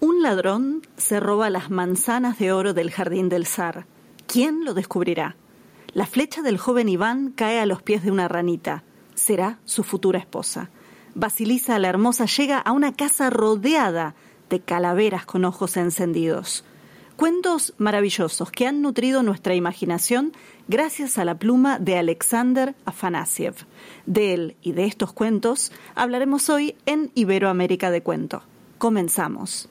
Un ladrón se roba las manzanas de oro del jardín del zar. ¿Quién lo descubrirá? La flecha del joven Iván cae a los pies de una ranita. Será su futura esposa. Basilisa la hermosa llega a una casa rodeada de calaveras con ojos encendidos. Cuentos maravillosos que han nutrido nuestra imaginación gracias a la pluma de Alexander Afanasiev. De él y de estos cuentos hablaremos hoy en Iberoamérica de Cuento. Comenzamos.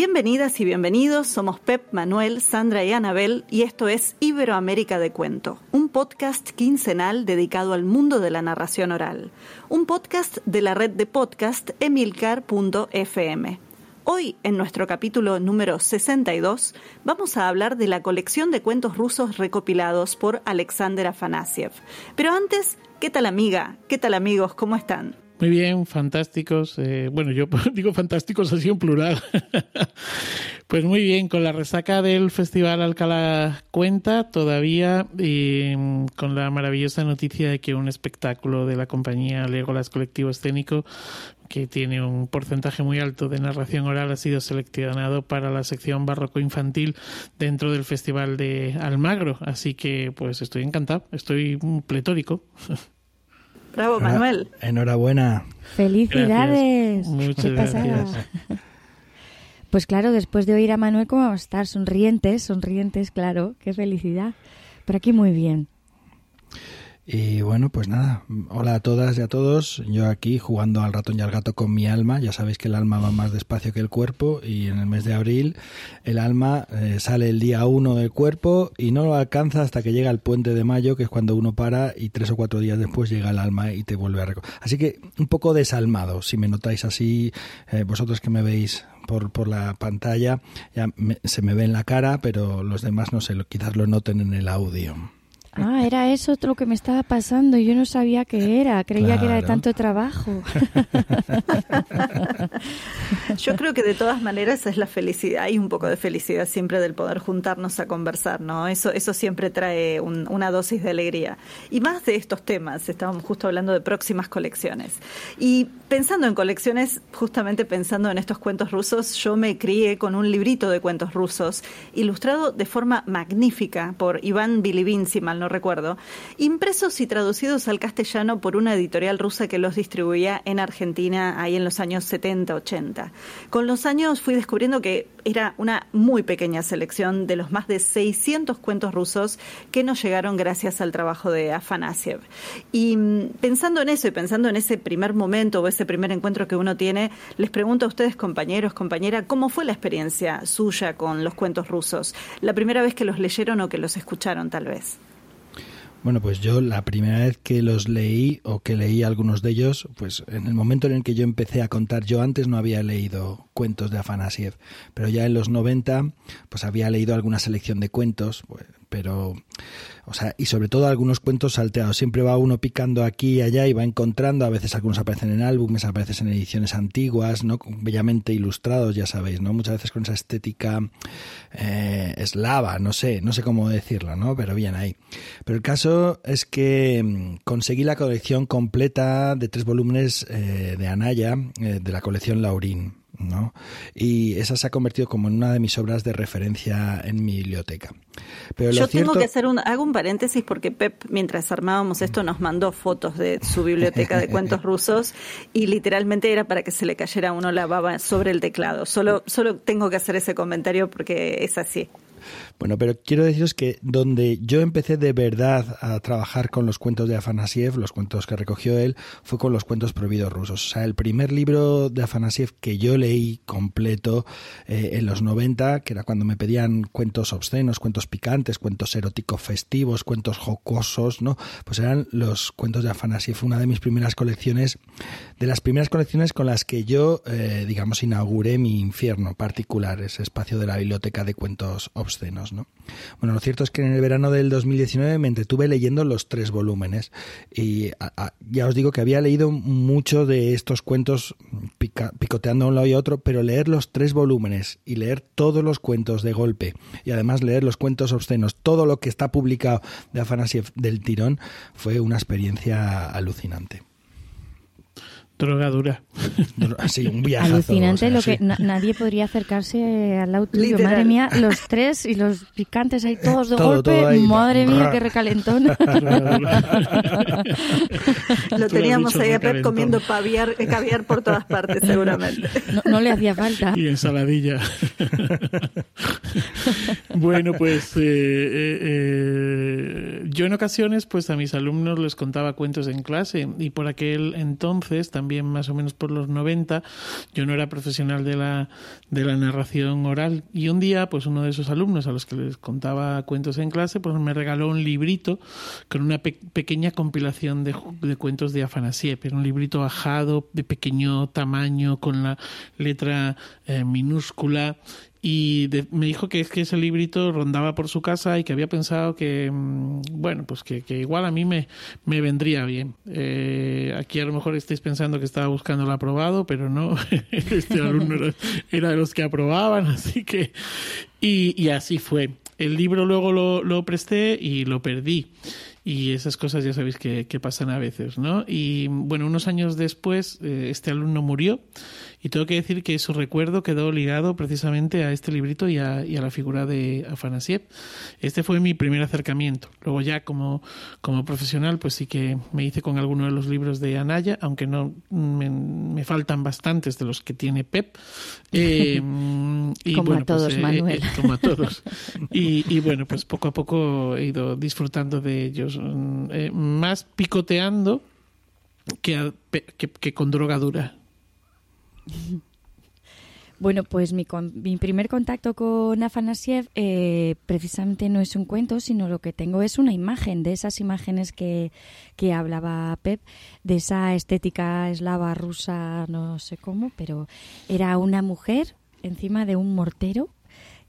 Bienvenidas y bienvenidos, somos Pep, Manuel, Sandra y Anabel y esto es Iberoamérica de Cuento, un podcast quincenal dedicado al mundo de la narración oral, un podcast de la red de podcast emilcar.fm. Hoy, en nuestro capítulo número 62, vamos a hablar de la colección de cuentos rusos recopilados por Alexander Afanasiev. Pero antes, ¿qué tal amiga? ¿Qué tal amigos? ¿Cómo están? Muy bien, fantásticos. Eh, bueno, yo digo fantásticos así en plural. pues muy bien, con la resaca del Festival Alcalá Cuenta todavía mm, con la maravillosa noticia de que un espectáculo de la compañía Legolas Colectivo Escénico que tiene un porcentaje muy alto de narración oral, ha sido seleccionado para la sección barroco infantil dentro del Festival de Almagro. Así que, pues estoy encantado, estoy pletórico. Bravo, Manuel. Enhorabuena. Felicidades. Muchas gracias. Pues claro, después de oír a Manuel, ¿cómo vamos a estar? Sonrientes, sonrientes, claro. Qué felicidad. Por aquí muy bien. Y bueno, pues nada, hola a todas y a todos. Yo aquí jugando al ratón y al gato con mi alma. Ya sabéis que el alma va más despacio que el cuerpo y en el mes de abril el alma eh, sale el día uno del cuerpo y no lo alcanza hasta que llega el puente de mayo, que es cuando uno para y tres o cuatro días después llega el alma y te vuelve a recoger. Así que un poco desalmado, si me notáis así, eh, vosotros que me veis por, por la pantalla, ya se me ve en la cara, pero los demás no sé, quizás lo noten en el audio. Ah, era eso lo que me estaba pasando. Yo no sabía qué era. Creía que era de tanto trabajo. Yo creo que de todas maneras es la felicidad. Hay un poco de felicidad siempre del poder juntarnos a conversar, ¿no? Eso, eso siempre trae una dosis de alegría. Y más de estos temas. Estábamos justo hablando de próximas colecciones. Y pensando en colecciones, justamente pensando en estos cuentos rusos, yo me crié con un librito de cuentos rusos, ilustrado de forma magnífica por Iván Bilibin, si mal no recuerdo, impresos y traducidos al castellano por una editorial rusa que los distribuía en Argentina ahí en los años 70-80. Con los años fui descubriendo que era una muy pequeña selección de los más de 600 cuentos rusos que nos llegaron gracias al trabajo de Afanasiev. Y mm, pensando en eso y pensando en ese primer momento o ese primer encuentro que uno tiene, les pregunto a ustedes, compañeros, compañera, ¿cómo fue la experiencia suya con los cuentos rusos? La primera vez que los leyeron o que los escucharon, tal vez. Bueno, pues yo la primera vez que los leí o que leí algunos de ellos, pues en el momento en el que yo empecé a contar, yo antes no había leído cuentos de Afanasiev, pero ya en los 90 pues había leído alguna selección de cuentos, pues, pero o sea, y sobre todo algunos cuentos salteados. Siempre va uno picando aquí y allá y va encontrando, a veces algunos aparecen en álbumes, aparecen en ediciones antiguas, ¿no? Bellamente ilustrados, ya sabéis, ¿no? Muchas veces con esa estética eh, eslava, no sé, no sé cómo decirlo, ¿no? Pero bien ahí. Pero el caso es que mm, conseguí la colección completa de tres volúmenes eh, de Anaya, eh, de la colección Laurín. ¿No? Y esa se ha convertido como en una de mis obras de referencia en mi biblioteca. Pero Yo tengo que hacer un, hago un paréntesis porque Pep, mientras armábamos esto, nos mandó fotos de su biblioteca de cuentos rusos y literalmente era para que se le cayera a uno la baba sobre el teclado. Solo, solo tengo que hacer ese comentario porque es así. Bueno, pero quiero deciros que donde yo empecé de verdad a trabajar con los cuentos de Afanasiev, los cuentos que recogió él, fue con los cuentos prohibidos rusos. O sea, el primer libro de Afanasiev que yo leí completo eh, en los 90, que era cuando me pedían cuentos obscenos, cuentos picantes, cuentos eróticos festivos, cuentos jocosos, ¿no? Pues eran los cuentos de Afanasiev. Una de mis primeras colecciones, de las primeras colecciones con las que yo, eh, digamos, inauguré mi infierno particular, ese espacio de la biblioteca de cuentos obscenos. Bueno, lo cierto es que en el verano del 2019 me entretuve leyendo los tres volúmenes y ya os digo que había leído mucho de estos cuentos picoteando a un lado y otro, pero leer los tres volúmenes y leer todos los cuentos de golpe y además leer los cuentos obscenos, todo lo que está publicado de Afanasiev del tirón, fue una experiencia alucinante. Drogadura. Sí, un Alucinante lo que nadie podría acercarse al auto. Madre mía, los tres y los picantes ahí todos de golpe. Madre mía, qué recalentón. lo teníamos ahí a Pep comiendo paviar, eh, caviar por todas partes, seguramente. No, le hacía falta. Y ensaladilla. bueno, pues eh, eh, yo en ocasiones pues a mis alumnos les contaba cuentos en clase y por aquel entonces también también más o menos por los 90. Yo no era profesional de la, de la narración oral y un día, pues uno de esos alumnos a los que les contaba cuentos en clase, pues me regaló un librito con una pequeña compilación de, de cuentos de Afanasiev. Era un librito bajado, de pequeño tamaño, con la letra eh, minúscula y me dijo que es que ese librito rondaba por su casa y que había pensado que mm, bueno pues que, igual a mí me, me vendría bien. Eh, aquí a lo mejor estáis pensando que estaba buscando el aprobado pero no este alumno era, de los que aprobaban así que y, y así fue. El libro luego lo, lo presté y lo perdí. Y esas cosas ya sabéis que, que, pasan a veces, ¿no? Y bueno, unos años después eh, este alumno murió y tengo que decir que su recuerdo quedó ligado precisamente a este librito y a, la figura de Afanasiev. Este fue mi primer acercamiento. Luego ya como, como profesional, pues sí que me hice con alguno de los libros de Anaya, aunque no me, faltan bastantes de los que tiene Pep. Eh, y como a pues, todos, eh, Manuel. como a todos. Y, y, bueno, pues poco a poco he ido disfrutando de ellos, mm, más picoteando que, que, que con drogadura. Bueno, pues mi, mi, primer contacto con Afanasiev eh, precisamente no es un cuento, sino lo que tengo es una imagen de esas imágenes que, que hablaba Pep, de esa estética eslava, rusa, no sé cómo, pero era una mujer encima de un mortero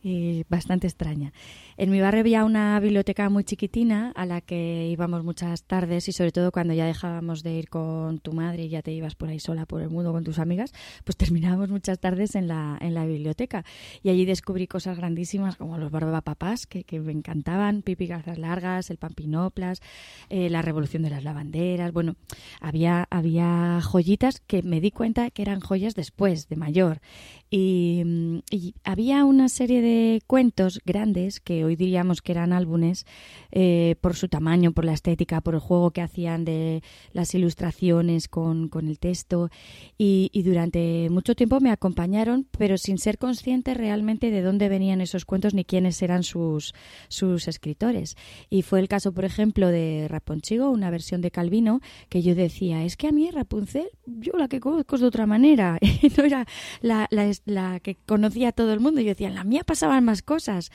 eh, bastante extraña. En mi barrio había una biblioteca muy chiquitina a la que íbamos muchas tardes y sobre todo cuando ya dejábamos de ir con tu madre y ya te ibas por ahí sola por el mundo con tus amigas, pues terminábamos muchas tardes en la, en la biblioteca. Y allí descubrí cosas grandísimas como los barbapapás, que, que me encantaban, Pipi Garzas Largas, el Pampinoplas, eh, la Revolución de las Lavanderas. Bueno, había, había joyitas que me di cuenta que eran joyas después, de mayor. Y, y había una serie de cuentos grandes que hoy diríamos que eran álbumes eh, por su tamaño, por la estética, por el juego que hacían de las ilustraciones con, con el texto y, durante mucho tiempo me acompañaron, pero sin ser consciente realmente de dónde venían esos cuentos ni quiénes eran sus, sus escritores. Y fue el caso, por ejemplo, de Raponchigo, una versión de Calvino, que yo decía, es que a mí Rapunzel, yo la que conozco de otra manera, no era la, la, la que conocía a todo el mundo, yo decía, en la mía pasaban más cosas.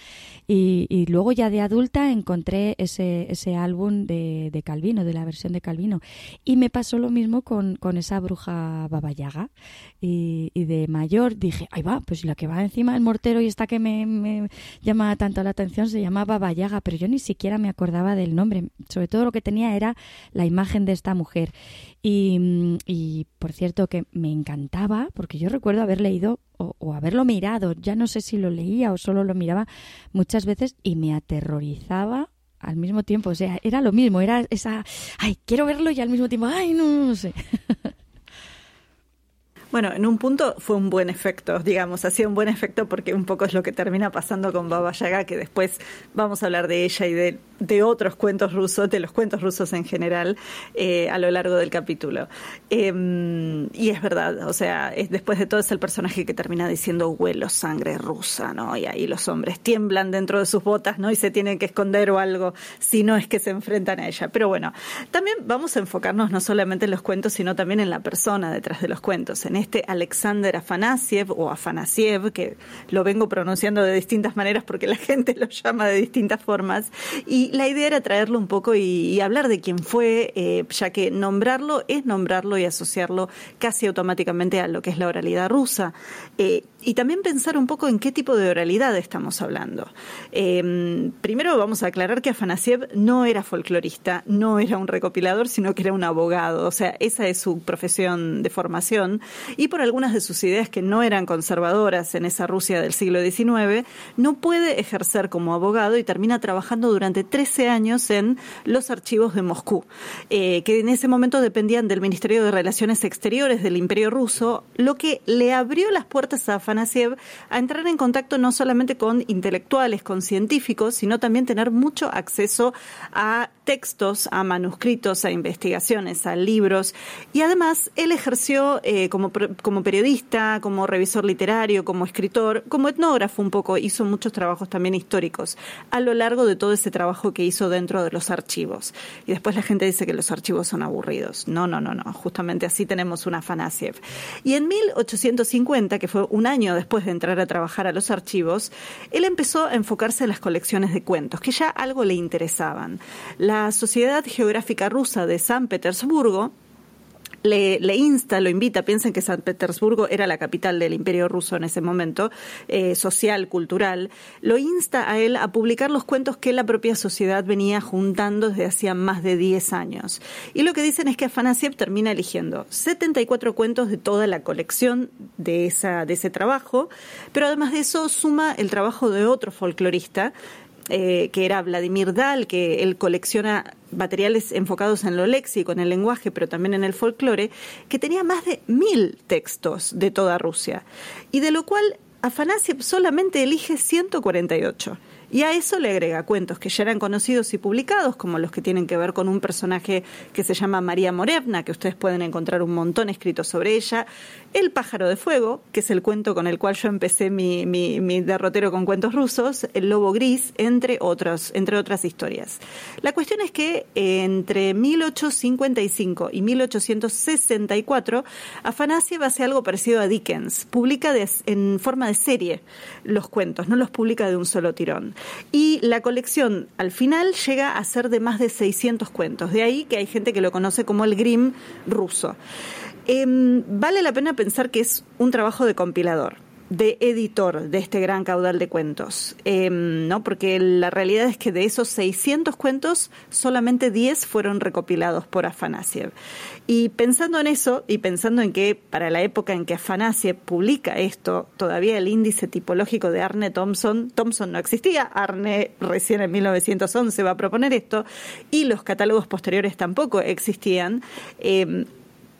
Y, y, luego ya de adulta encontré ese, ese álbum de, de, Calvino, de la versión de Calvino. Y me pasó lo mismo con, con esa bruja babayaga. Y, y, de mayor dije, ahí va, pues la que va encima del mortero y esta que me, me llama tanto la atención se llama babayaga, pero yo ni siquiera me acordaba del nombre. Sobre todo lo que tenía era la imagen de esta mujer. Y, y, por cierto que me encantaba, porque yo recuerdo haber leído o, haberlo mirado, ya no sé si lo leía o solo lo miraba muchas veces y me aterrorizaba al mismo tiempo. O sea, era lo mismo, era esa, ay, quiero verlo y al mismo tiempo, ay, no, no sé. Bueno, en un punto fue un buen efecto, digamos, hacía un buen efecto porque un poco es lo que termina pasando con Baba Yaga, que después vamos a hablar de ella y de, de otros cuentos rusos, de los cuentos rusos en general, eh, a lo largo del capítulo. Em, y es verdad, o sea, es, después de todo es el personaje que termina diciendo huelo sangre rusa, ¿no? Y ahí los hombres tiemblan dentro de sus botas, ¿no? Y se tienen que esconder o algo, si no es que se enfrentan a ella. Pero bueno, también vamos a enfocarnos no solamente en los cuentos, sino también en la persona detrás de los cuentos, en este Alexander Afanasiev o Afanasiev, que lo vengo pronunciando de distintas maneras porque la gente lo llama de distintas formas. Y la idea era traerlo un poco y, hablar de quién fue, eh, ya que nombrarlo es nombrarlo y asociarlo casi automáticamente a lo que es la oralidad rusa. Eh, y también pensar un poco en qué tipo de oralidad estamos hablando. Em, primero vamos a aclarar que Afanasiev no era folclorista, no era un recopilador, sino que era un abogado, o sea, esa es su profesión de formación, y por algunas de sus ideas que no eran conservadoras en esa Rusia del siglo XIX, no puede ejercer como abogado y termina trabajando durante 13 años en los archivos de Moscú, eh, que en ese momento dependían del Ministerio de Relaciones Exteriores del Imperio Ruso, lo que le abrió las puertas a Afanasiev a entrar en contacto no solamente con intelectuales, con científicos, sino también tener mucho acceso a textos, a manuscritos, a investigaciones, a libros. Y además, él ejerció eh, como, como periodista, como revisor literario, como escritor, como etnógrafo un poco, hizo muchos trabajos también históricos a lo largo de todo ese trabajo que hizo dentro de los archivos. Y después la gente dice que los archivos son aburridos. No, no, no, no. Justamente así tenemos una Afanasiev. Y en 1850, que fue un año después de entrar a trabajar a los archivos, él empezó a enfocarse en las colecciones de cuentos, que ya algo le interesaban. La Sociedad Geográfica Rusa de San Petersburgo le, insta, lo invita, piensen que San Petersburgo era la capital del imperio ruso en ese momento, eh, social, cultural, lo insta a él a publicar los cuentos que la propia sociedad venía juntando desde hacía más de 10 años. Y lo que dicen es que Afanasiev termina eligiendo 74 cuentos de toda la colección de, esa, de ese trabajo, pero además de eso suma el trabajo de otro folclorista, eh, que era Vladimir Dal, que él colecciona materiales enfocados en lo léxico, en el lenguaje, pero también en el folclore, que tenía más de mil textos de toda Rusia, y de lo cual Afanasiev solamente elige 148. Y a eso le agrega cuentos que ya eran conocidos y publicados, como los que tienen que ver con un personaje que se llama María Morevna, que ustedes pueden encontrar un montón escrito sobre ella, El pájaro de fuego, que es el cuento con el cual yo empecé mi, mi, derrotero con cuentos rusos, El lobo gris, entre, otros, entre otras historias. La cuestión es que entre 1855 y 1864, Afanasiev hace algo parecido a Dickens, publica en forma de serie los cuentos, no los publica de un solo tirón. Y la colección al final llega a ser de más de 600 cuentos. De ahí que hay gente que lo conoce como el Grimm ruso. Em, vale la pena pensar que es un trabajo de compilador de editor de este gran caudal de cuentos, em, ¿no? Porque la realidad es que de esos 600 cuentos, solamente 10 fueron recopilados por Afanasiev. Y pensando en eso, y pensando en que para la época en que Afanasiev publica esto, todavía el índice tipológico de Arne Thompson, Thompson no existía, Arne recién en 1911 va a proponer esto, y los catálogos posteriores tampoco existían, eh,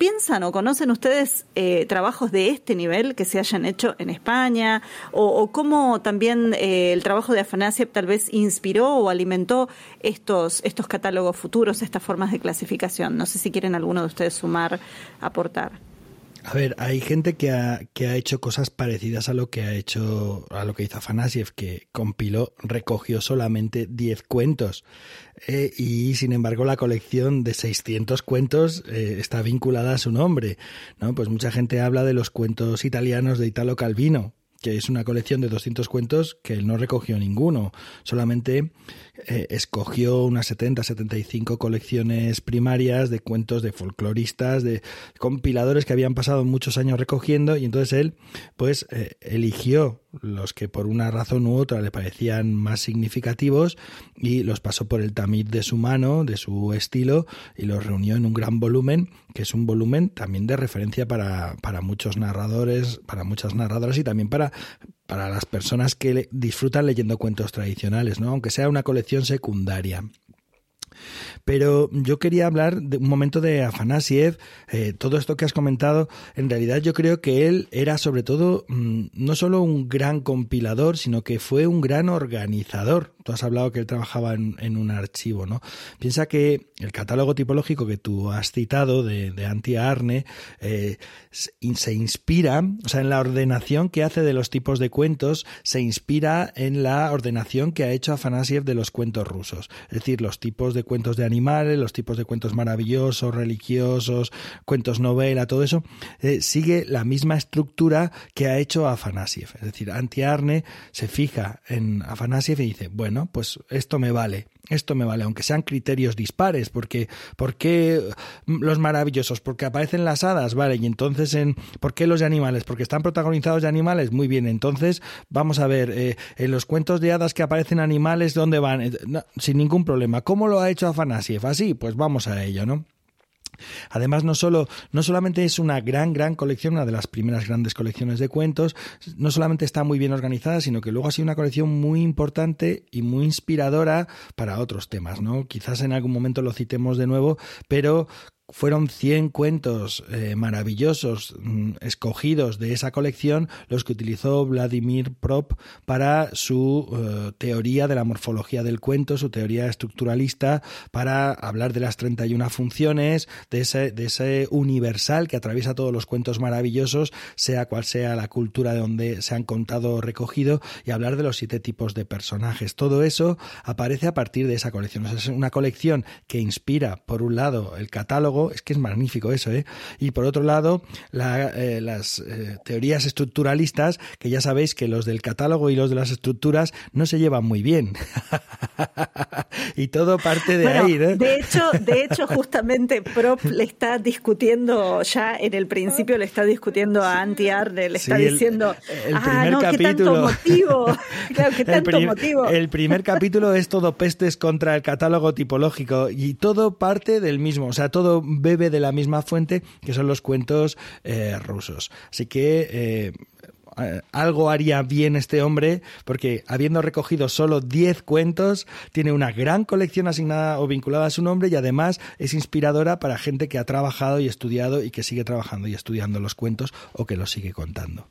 ¿Piensan o conocen ustedes eh, trabajos de este nivel que se hayan hecho en España? ¿O, cómo también eh, el trabajo de Afanasiev tal vez inspiró o alimentó estos, estos catálogos futuros, estas formas de clasificación? No sé si quieren alguno de ustedes sumar, aportar. A ver, hay gente que ha, que ha hecho cosas parecidas a lo que ha hecho, a lo que hizo Afanasiev, que compiló, recogió solamente 10 cuentos. Eh, y sin embargo la colección de 600 cuentos eh, está vinculada a su nombre. ¿no? Pues mucha gente habla de los cuentos italianos de Italo Calvino, que es una colección de 200 cuentos que él no recogió ninguno, solamente eh, escogió unas 70, 75 colecciones primarias de cuentos de folcloristas, de compiladores que habían pasado muchos años recogiendo y entonces él pues eh, eligió los que por una razón u otra le parecían más significativos y los pasó por el tamiz de su mano, de su estilo y los reunió en un gran volumen, que es un volumen también de referencia para, para muchos narradores, para muchas narradoras y también para, para las personas que disfrutan leyendo cuentos tradicionales, ¿no? aunque sea una colección secundaria. Pero yo quería hablar de un momento de Afanasiev, eh, todo esto que has comentado, en realidad yo creo que él era sobre todo mm, no solo un gran compilador, sino que fue un gran organizador. Tú has hablado que él trabajaba en, un archivo, ¿no? Piensa que el catálogo tipológico que tú has citado de, de Antia Arne eh, se inspira, o sea, en la ordenación que hace de los tipos de cuentos, se inspira en la ordenación que ha hecho Afanasiev de los cuentos rusos. Es decir, los tipos de cuentos de animales, los tipos de cuentos maravillosos, religiosos, cuentos novela, todo eso, eh, sigue la misma estructura que ha hecho Afanasiev. Es decir, Antiarne se fija en Afanasiev y dice, bueno, pues esto me vale esto me vale, aunque sean criterios dispares, porque ¿por qué los maravillosos? Porque aparecen las hadas, vale, y entonces en ¿por qué los de animales? Porque están protagonizados de animales, muy bien, entonces vamos a ver, eh, en los cuentos de hadas que aparecen animales, ¿dónde van? Eh, sin ningún problema. ¿Cómo lo ha hecho Afanasiev? Así, pues vamos a ello, ¿no? Además, no, solo, no solamente es una gran, gran colección, una de las primeras grandes colecciones de cuentos, no solamente está muy bien organizada, sino que luego ha sido una colección muy importante y muy inspiradora para otros temas, ¿no? Quizás en algún momento lo citemos de nuevo, pero fueron 100 cuentos eh, maravillosos mm, escogidos de esa colección los que utilizó Vladimir Prop para su eh, teoría de la morfología del cuento, su teoría estructuralista, para hablar de las 31 funciones, de ese, de ese universal que atraviesa todos los cuentos maravillosos, sea cual sea la cultura de donde se han contado o recogido, y hablar de los siete tipos de personajes. Todo eso aparece a partir de esa colección. es una colección que inspira, por un lado, el catálogo, es que es magnífico eso, ¿eh? Y por otro lado, eh, las eh, teorías estructuralistas, que ya sabéis que los del catálogo y los de las estructuras no se llevan muy bien. y todo parte de ahí, ¿no? De hecho, de hecho, justamente Prop le está discutiendo, ya en el principio le está discutiendo a Anti Arne, le está diciendo, el, ah, no, capítulo, qué tanto motivo, claro, qué tanto el motivo. El primer capítulo es todo pestes contra el catálogo tipológico y todo parte del mismo, o sea, todo bebe de la misma fuente que son los cuentos eh, rusos. Así que eh, algo haría bien este hombre porque habiendo recogido solo 10 cuentos, tiene una gran colección asignada o vinculada a su nombre y además es inspiradora para gente que ha trabajado y estudiado y que sigue trabajando y estudiando los cuentos o que los sigue contando.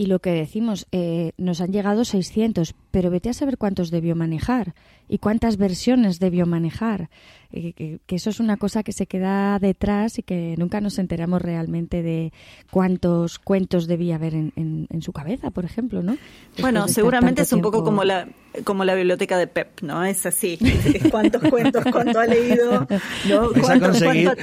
Y lo que decimos, eh, nos han llegado 600, pero vete a saber cuántos debió manejar y cuántas versiones debió manejar. Eh, que, eso es una cosa que se queda detrás y que nunca nos enteramos realmente de cuántos cuentos debía haber en, su cabeza, por ejemplo, ¿no? bueno, seguramente es un poco como la como la biblioteca de Pep, ¿no? Es así. ¿Cuántos cuentos, cuánto ha leído? ¿no? Vais, a conseguir,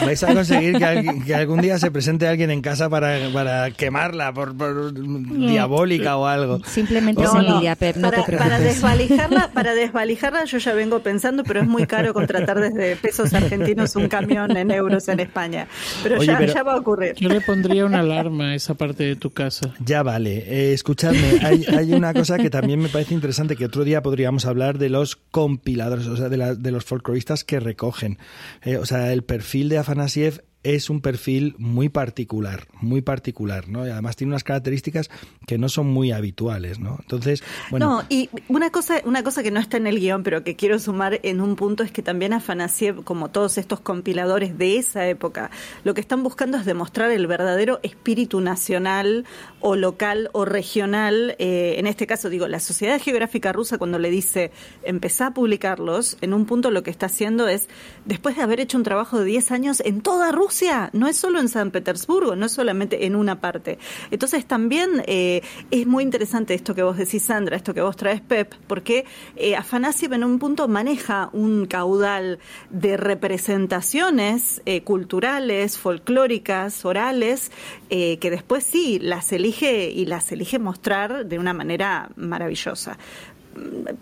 vais a conseguir que, algún día se presente alguien en casa para, para quemarla por, diabólica o algo. Simplemente es envidia, Pep, no para, te Para desvalijarla, para desvalijarla yo ya vengo pensando, pero es muy caro contratar desde pesos argentinos un camión en euros en España. Pero, ya, ya, va a ocurrir. Yo le pondría una alarma a esa parte de tu casa. Ya vale. Eh, escuchadme, hay, hay una cosa que también me parece interesante que otro día podríamos hablar de los compiladores, o sea, de, de los folcloristas que recogen. Eh, o sea, el perfil de Afanasiev es un perfil muy particular, muy particular, ¿no? Y además tiene unas características que no son muy habituales, ¿no? Entonces, bueno. No, y una cosa, una cosa que no está en el guion, pero que quiero sumar en un punto es que también Afanasiev, como todos estos compiladores de esa época, lo que están buscando es demostrar el verdadero espíritu nacional o local o regional. Eh, en este caso, digo, la Sociedad Geográfica Rusa, cuando le dice empezá a publicarlos, en un punto lo que está haciendo es, después de haber hecho un trabajo de 10 años en toda Rusia, no es solo en San Petersburgo, no es solamente en una parte. Entonces también eh, es muy interesante esto que vos decís, Sandra, esto que vos traes, Pep, porque eh, en un punto maneja un caudal de representaciones eh, culturales, folclóricas, orales, eh, que después sí las elige y las elige mostrar de una manera maravillosa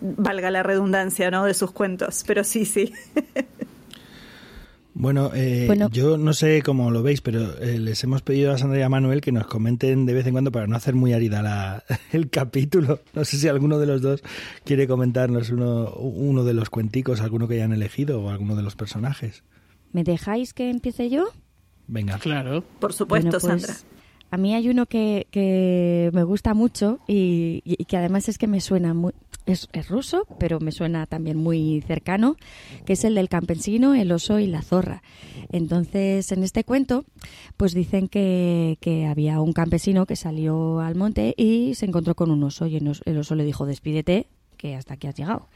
valga la redundancia, ¿no? De sus cuentos, pero sí, sí. Eh, bueno, yo no sé cómo lo veis, pero eh, les hemos pedido a Sandra y a Manuel que nos comenten de vez en cuando para no hacer muy árida la, el capítulo. No sé si alguno de los dos quiere comentarnos uno, uno de los cuenticos, alguno que hayan elegido o alguno de los personajes. ¿Me dejáis que empiece yo? Venga. Claro. Por supuesto, pues, Sandra. A mí hay uno que, que me gusta mucho y, y, que además es que me suena muy, es, ruso, pero me suena también muy cercano, que es el del campesino, el oso y la zorra. Entonces, en este cuento, pues dicen que, que había un campesino que salió al monte y se encontró con un oso y el oso le dijo, despídete, que hasta aquí has llegado.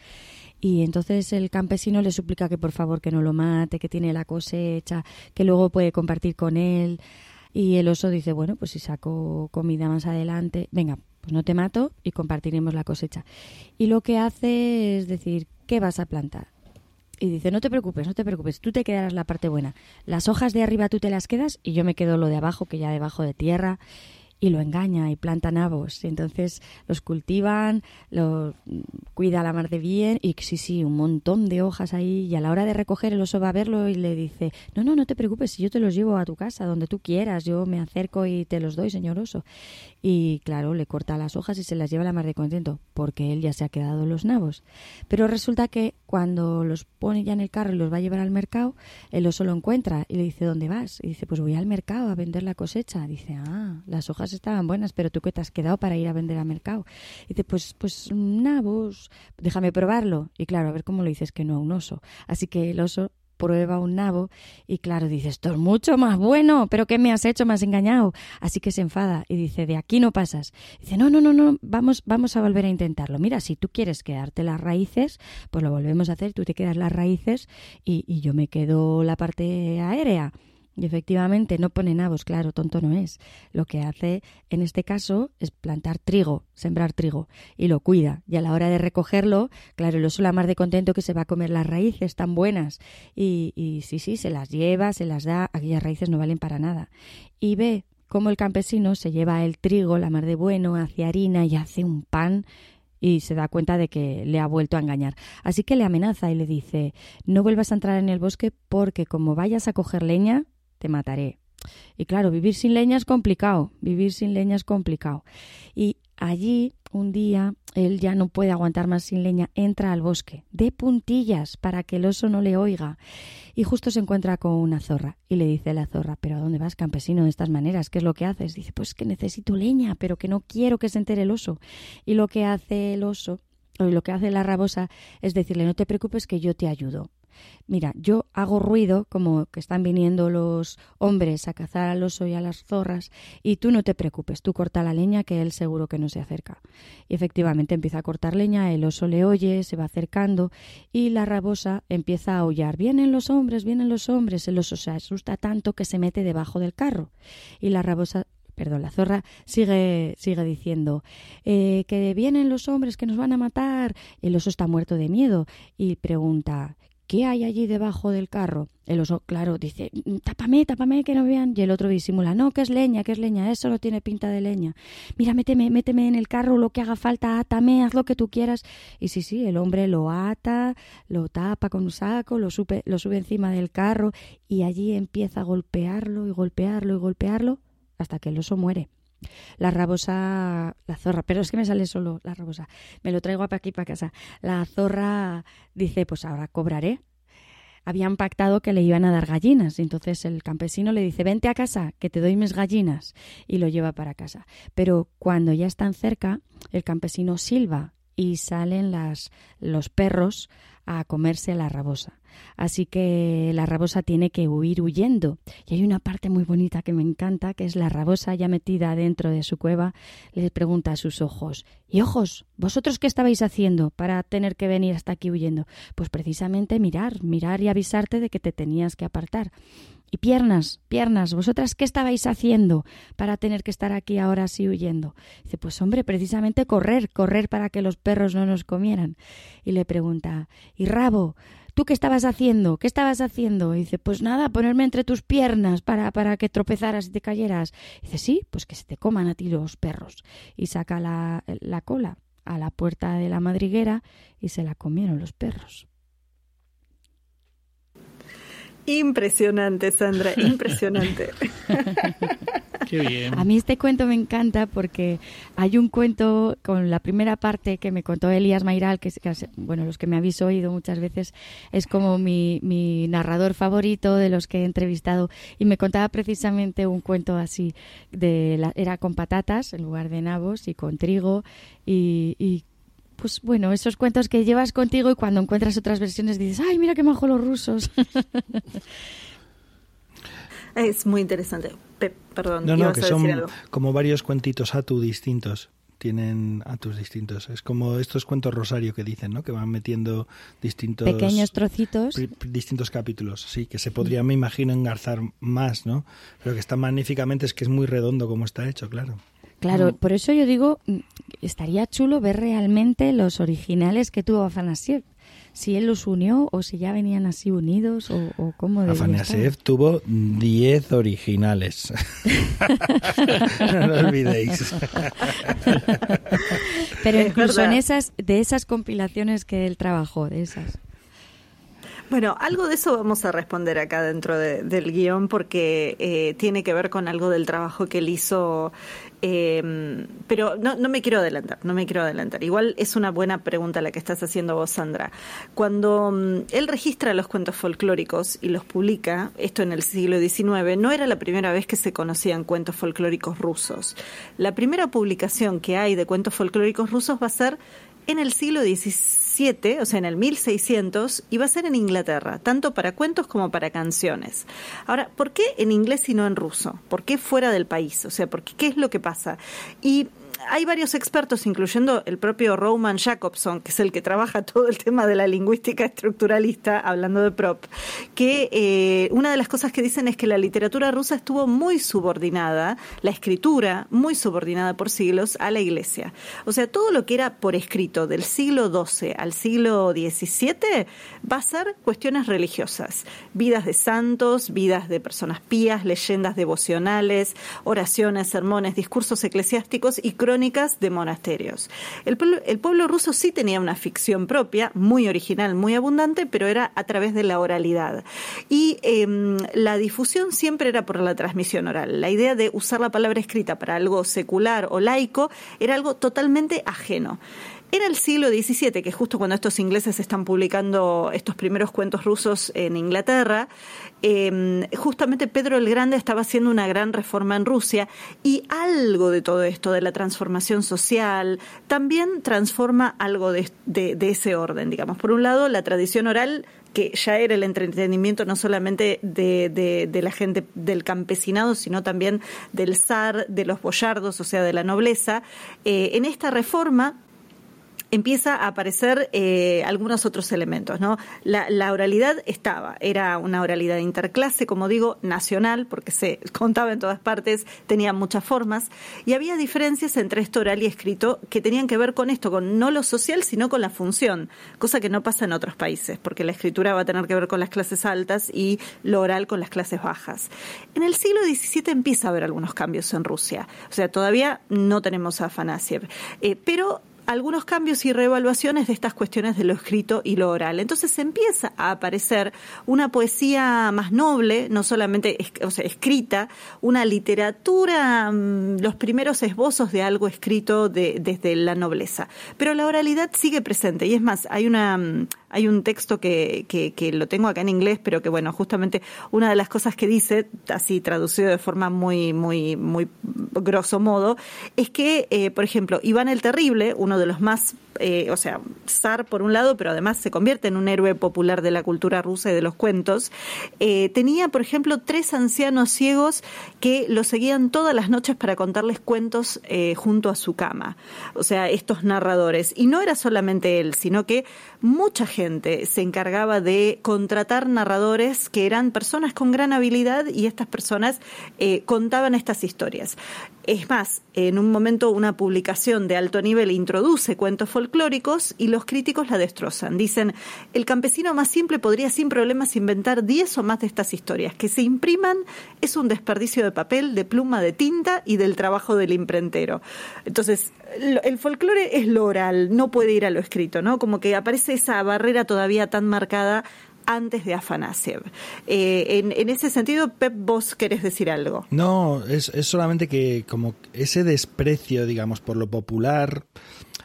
Y entonces el campesino le suplica que por favor que no lo mate, que tiene la cosecha, que luego puede compartir con él. Y el oso dice, bueno, pues si saco comida más adelante, venga, pues no te mato y compartiremos la cosecha. Y lo que hace es decir, ¿qué vas a plantar? Y dice, no te preocupes, no te preocupes, tú te quedarás la parte buena. Las hojas de arriba tú te las quedas y yo me quedo lo de abajo, que ya debajo de tierra y lo engaña y planta nabos. Y entonces los cultivan, los cuida a la mar de bien y sí, sí, un montón de hojas ahí. Y a la hora de recoger el oso va a verlo y le dice, no, no, no te preocupes, yo te los llevo a tu casa, donde tú quieras, yo me acerco y te los doy, señor oso. Y claro, le corta las hojas y se las lleva a la mar de contento, porque él ya se ha quedado los nabos. Pero resulta que cuando los pone ya en el carro y los va a llevar al mercado, el oso lo encuentra y le dice, ¿dónde vas? Y dice, pues voy al mercado a vender la cosecha. Dice, ah, las hojas estaban buenas, pero tú qué te has quedado para ir a vender al mercado. Y dice, pues, pues nabos, déjame probarlo. Y claro, a ver cómo lo dices que no a un oso. Así que el oso prueba un nabo y claro, dice, esto es mucho más bueno, pero ¿qué me has hecho? Me has engañado. Así que se enfada y dice, de aquí no pasas. Dice, no, no, no, no, vamos, vamos a volver a intentarlo. Mira, si tú quieres quedarte las raíces, pues lo volvemos a hacer, tú te quedas las raíces y, y yo me quedo la parte aérea. Y efectivamente no pone nabos, claro, tonto no es. Lo que hace en este caso es plantar trigo, sembrar trigo, y lo cuida. Y a la hora de recogerlo, claro, el oso la más de contento que se va a comer las raíces tan buenas. Y, y sí, sí, se las lleva, se las da, aquellas raíces no valen para nada. Y ve cómo el campesino se lleva el trigo, la mar de bueno, hace harina y hace un pan y se da cuenta de que le ha vuelto a engañar. Así que le amenaza y le dice, no vuelvas a entrar en el bosque porque como vayas a coger leña, te mataré. Y claro, vivir sin leña es complicado, vivir sin leña es complicado. Y allí, un día, él ya no puede aguantar más sin leña, entra al bosque, de puntillas, para que el oso no le oiga. Y justo se encuentra con una zorra y le dice a la zorra, pero ¿a dónde vas, campesino, de estas maneras? ¿Qué es lo que haces? Dice, pues que necesito leña, pero que no quiero que se entere el oso. Y lo que hace el oso, o lo que hace la rabosa, es decirle, no te preocupes que yo te ayudo. Mira, yo hago ruido como que están viniendo los hombres a cazar al oso y a las zorras y tú no te preocupes, tú corta la leña que él seguro que no se acerca. Y efectivamente empieza a cortar leña, el oso le oye, se va acercando y la rabosa empieza a aullar. Vienen los hombres, vienen los hombres. El oso se asusta tanto que se mete debajo del carro y la rabosa perdón, la zorra sigue, sigue diciendo eh, que vienen los hombres que nos van a matar. El oso está muerto de miedo y pregunta ¿qué hay allí debajo del carro? El oso, claro, dice, tápame, tápame, que no vean. Y el otro disimula, no, que es leña, que es leña, eso no tiene pinta de leña. Mira, méteme, méteme en el carro, lo que haga falta, átame, haz lo que tú quieras. Y sí, sí, el hombre lo ata, lo tapa con un saco, lo, lo sube encima del carro y allí empieza a golpearlo y golpearlo y golpearlo hasta que el oso muere. La rabosa, la zorra, pero es que me sale solo la rabosa, me lo traigo para aquí, para casa. La zorra dice, pues ahora cobraré. Habían pactado que le iban a dar gallinas, entonces el campesino le dice, vente a casa, que te doy mis gallinas, y lo lleva para casa. Pero cuando ya están cerca, el campesino silba y salen las, los perros a comerse la rabosa. Así que la rabosa tiene que huir huyendo. Y hay una parte muy bonita que me encanta, que es la rabosa ya metida dentro de su cueva, le pregunta a sus ojos, ¿y ojos? ¿Vosotros qué estabais haciendo para tener que venir hasta aquí huyendo? Pues precisamente mirar, mirar y avisarte de que te tenías que apartar. Y piernas, piernas, ¿vosotras qué estabais haciendo para tener que estar aquí ahora así huyendo? Dice, pues hombre, precisamente correr, correr para que los perros no nos comieran. Y le pregunta, ¿y rabo? ¿Tú qué estabas haciendo? ¿Qué estabas haciendo? Y dice, pues nada, ponerme entre tus piernas para, para que tropezaras y te cayeras. dice, sí, pues que se te coman a ti los perros. Y saca la, la cola a la puerta de la madriguera y se la comieron los perros. Impresionante, Sandra, impresionante. Qué bien. A mí este cuento me encanta porque hay un cuento con la primera parte que me contó Elías Mairal, que, bueno, los que me habéis oído muchas veces, es como mi, mi narrador favorito de los que he entrevistado y me contaba precisamente un cuento así, de era con patatas en lugar de nabos y con trigo y, y pues bueno, esos cuentos que llevas contigo y cuando encuentras otras versiones dices, ay, mira qué majo los rusos. Es muy interesante. perdón, no, no, que son como varios cuentitos atu distintos. Tienen atus distintos. Es como estos cuentos Rosario que dicen, ¿no? Que van metiendo distintos... Pequeños trocitos. Distintos capítulos, sí. Que se podría, me imagino, engarzar más, ¿no? Pero que está magníficamente, es que es muy redondo como está hecho, claro. Claro, mm. por eso yo digo, mm, estaría chulo ver realmente los originales que tuvo Afanasiev si él los unió o si ya venían así unidos o, o cómo Afanasiev tuvo 10 originales. no lo olvidéis. Pero incluso en esas, de esas compilaciones que él trabajó, de esas. Bueno, algo de eso vamos a responder acá dentro del guion porque eh, tiene que ver con algo del trabajo que él hizo eh, pero no, no me quiero adelantar, no me quiero adelantar. Igual es una buena pregunta la que estás haciendo vos, Sandra. Cuando mm, él registra los cuentos folclóricos y los publica, esto en el siglo XIX, no era la primera vez que se conocían cuentos folclóricos rusos. La primera publicación que hay de cuentos folclóricos rusos va a ser en el siglo XVII, o sea, en el 1600, y va a ser en Inglaterra, tanto para cuentos como para canciones. Ahora, ¿por qué en inglés y no en ruso? ¿Por qué fuera del país? O sea, ¿por qué, ¿qué es lo que pasa? Y hay varios expertos, incluyendo el propio Roman Jacobson, que es el que trabaja todo el tema de la lingüística estructuralista, hablando de prop, que eh, una de las cosas que dicen es que la literatura rusa estuvo muy subordinada, la escritura muy subordinada por siglos a la iglesia. O sea, todo lo que era por escrito del siglo XII al siglo XVII va a ser cuestiones religiosas, vidas de santos, vidas de personas pías, leyendas devocionales, oraciones, sermones, discursos eclesiásticos y crónicas de monasterios. El pueblo, ruso sí tenía una ficción propia, muy original, muy abundante, pero era a través de la oralidad. Y em, la difusión siempre era por la transmisión oral. La idea de usar la palabra escrita para algo secular o laico era algo totalmente ajeno. Era el siglo XVII, que justo cuando estos ingleses están publicando estos primeros cuentos rusos en Inglaterra, eh, justamente Pedro el Grande estaba haciendo una gran reforma en Rusia y algo de todo esto, de la transformación social, también transforma algo de, ese orden, digamos. Por un lado, la tradición oral que ya era el entretenimiento no solamente de, de, la gente del campesinado, sino también del zar, de los boyardos, o sea, de la nobleza. Eh, en esta reforma empieza a aparecer eh, algunos otros elementos. ¿no? La, oralidad estaba, era una oralidad interclase, como digo, nacional, porque se contaba en todas partes, tenía muchas formas, y había diferencias entre esto oral y escrito que tenían que ver con esto, con no lo social, sino con la función, cosa que no pasa en otros países, porque la escritura va a tener que ver con las clases altas y lo oral con las clases bajas. En el siglo XVII empieza a haber algunos cambios en Rusia, o sea, todavía no tenemos a Afanasiev, eh, pero algunos cambios y reevaluaciones de estas cuestiones de lo escrito y lo oral. Entonces empieza a aparecer una poesía más noble, no solamente o sea, escrita, una literatura, mm, los primeros esbozos de algo escrito de, desde la nobleza. Pero la oralidad sigue presente y es más, hay una mm, hay un texto que, que, lo tengo acá en inglés, pero que bueno, justamente una de las cosas que dice, así traducido de forma muy, muy, muy grosso modo, es que, eh, por ejemplo, Iván el Terrible, uno de los más, eh, o sea, zar por un lado, pero además se convierte en un héroe popular de la cultura rusa y de los cuentos, eh, tenía, por ejemplo, tres ancianos ciegos que lo seguían todas las noches para contarles cuentos junto a su cama. O sea, estos narradores. Y no era solamente él, sino que mucha gente se encargaba de contratar narradores que eran personas con gran habilidad y estas personas eh, contaban estas historias. Es más, en un momento una publicación de alto nivel introduce cuentos folclóricos y los críticos la destrozan. Dicen, el campesino más simple podría sin problemas inventar 10 o más de estas historias. Que se impriman es un desperdicio de papel, de pluma, de tinta y del trabajo del imprentero. Entonces, el folclore es lo oral, no puede ir a lo escrito, ¿no? Como que aparece esa barrera todavía tan marcada antes de Afanasiev. Eh, en, ese sentido, Pep, vos querés decir algo. No, es, es solamente que como ese desprecio, digamos, por lo popular,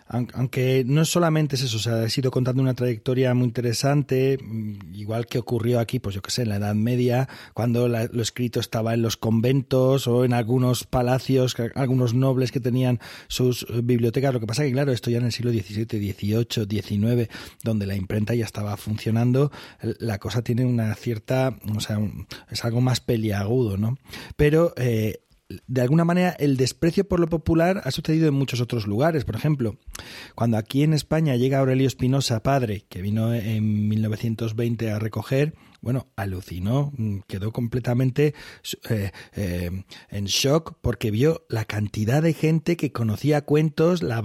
aunque no solamente es eso, o sea, ha sido contando una trayectoria muy interesante, mm, igual que ocurrió aquí, pues yo que sé, en la Edad Media, cuando lo escrito estaba en los conventos o en algunos palacios, algunos nobles que tenían sus eh, bibliotecas. Lo que pasa que, claro, esto ya en el siglo XVII, XVIII, XIX, donde la imprenta ya estaba funcionando, la cosa tiene una cierta, o sea, es algo más peliagudo, ¿no? Pero eh, de alguna manera el desprecio por lo popular ha sucedido en muchos otros lugares. Por ejemplo, cuando aquí en España llega Aurelio Espinosa, padre, que vino en 1920 a recoger, bueno, alucinó, mm, quedó completamente eh, eh, en shock porque vio la cantidad de gente que conocía cuentos, la,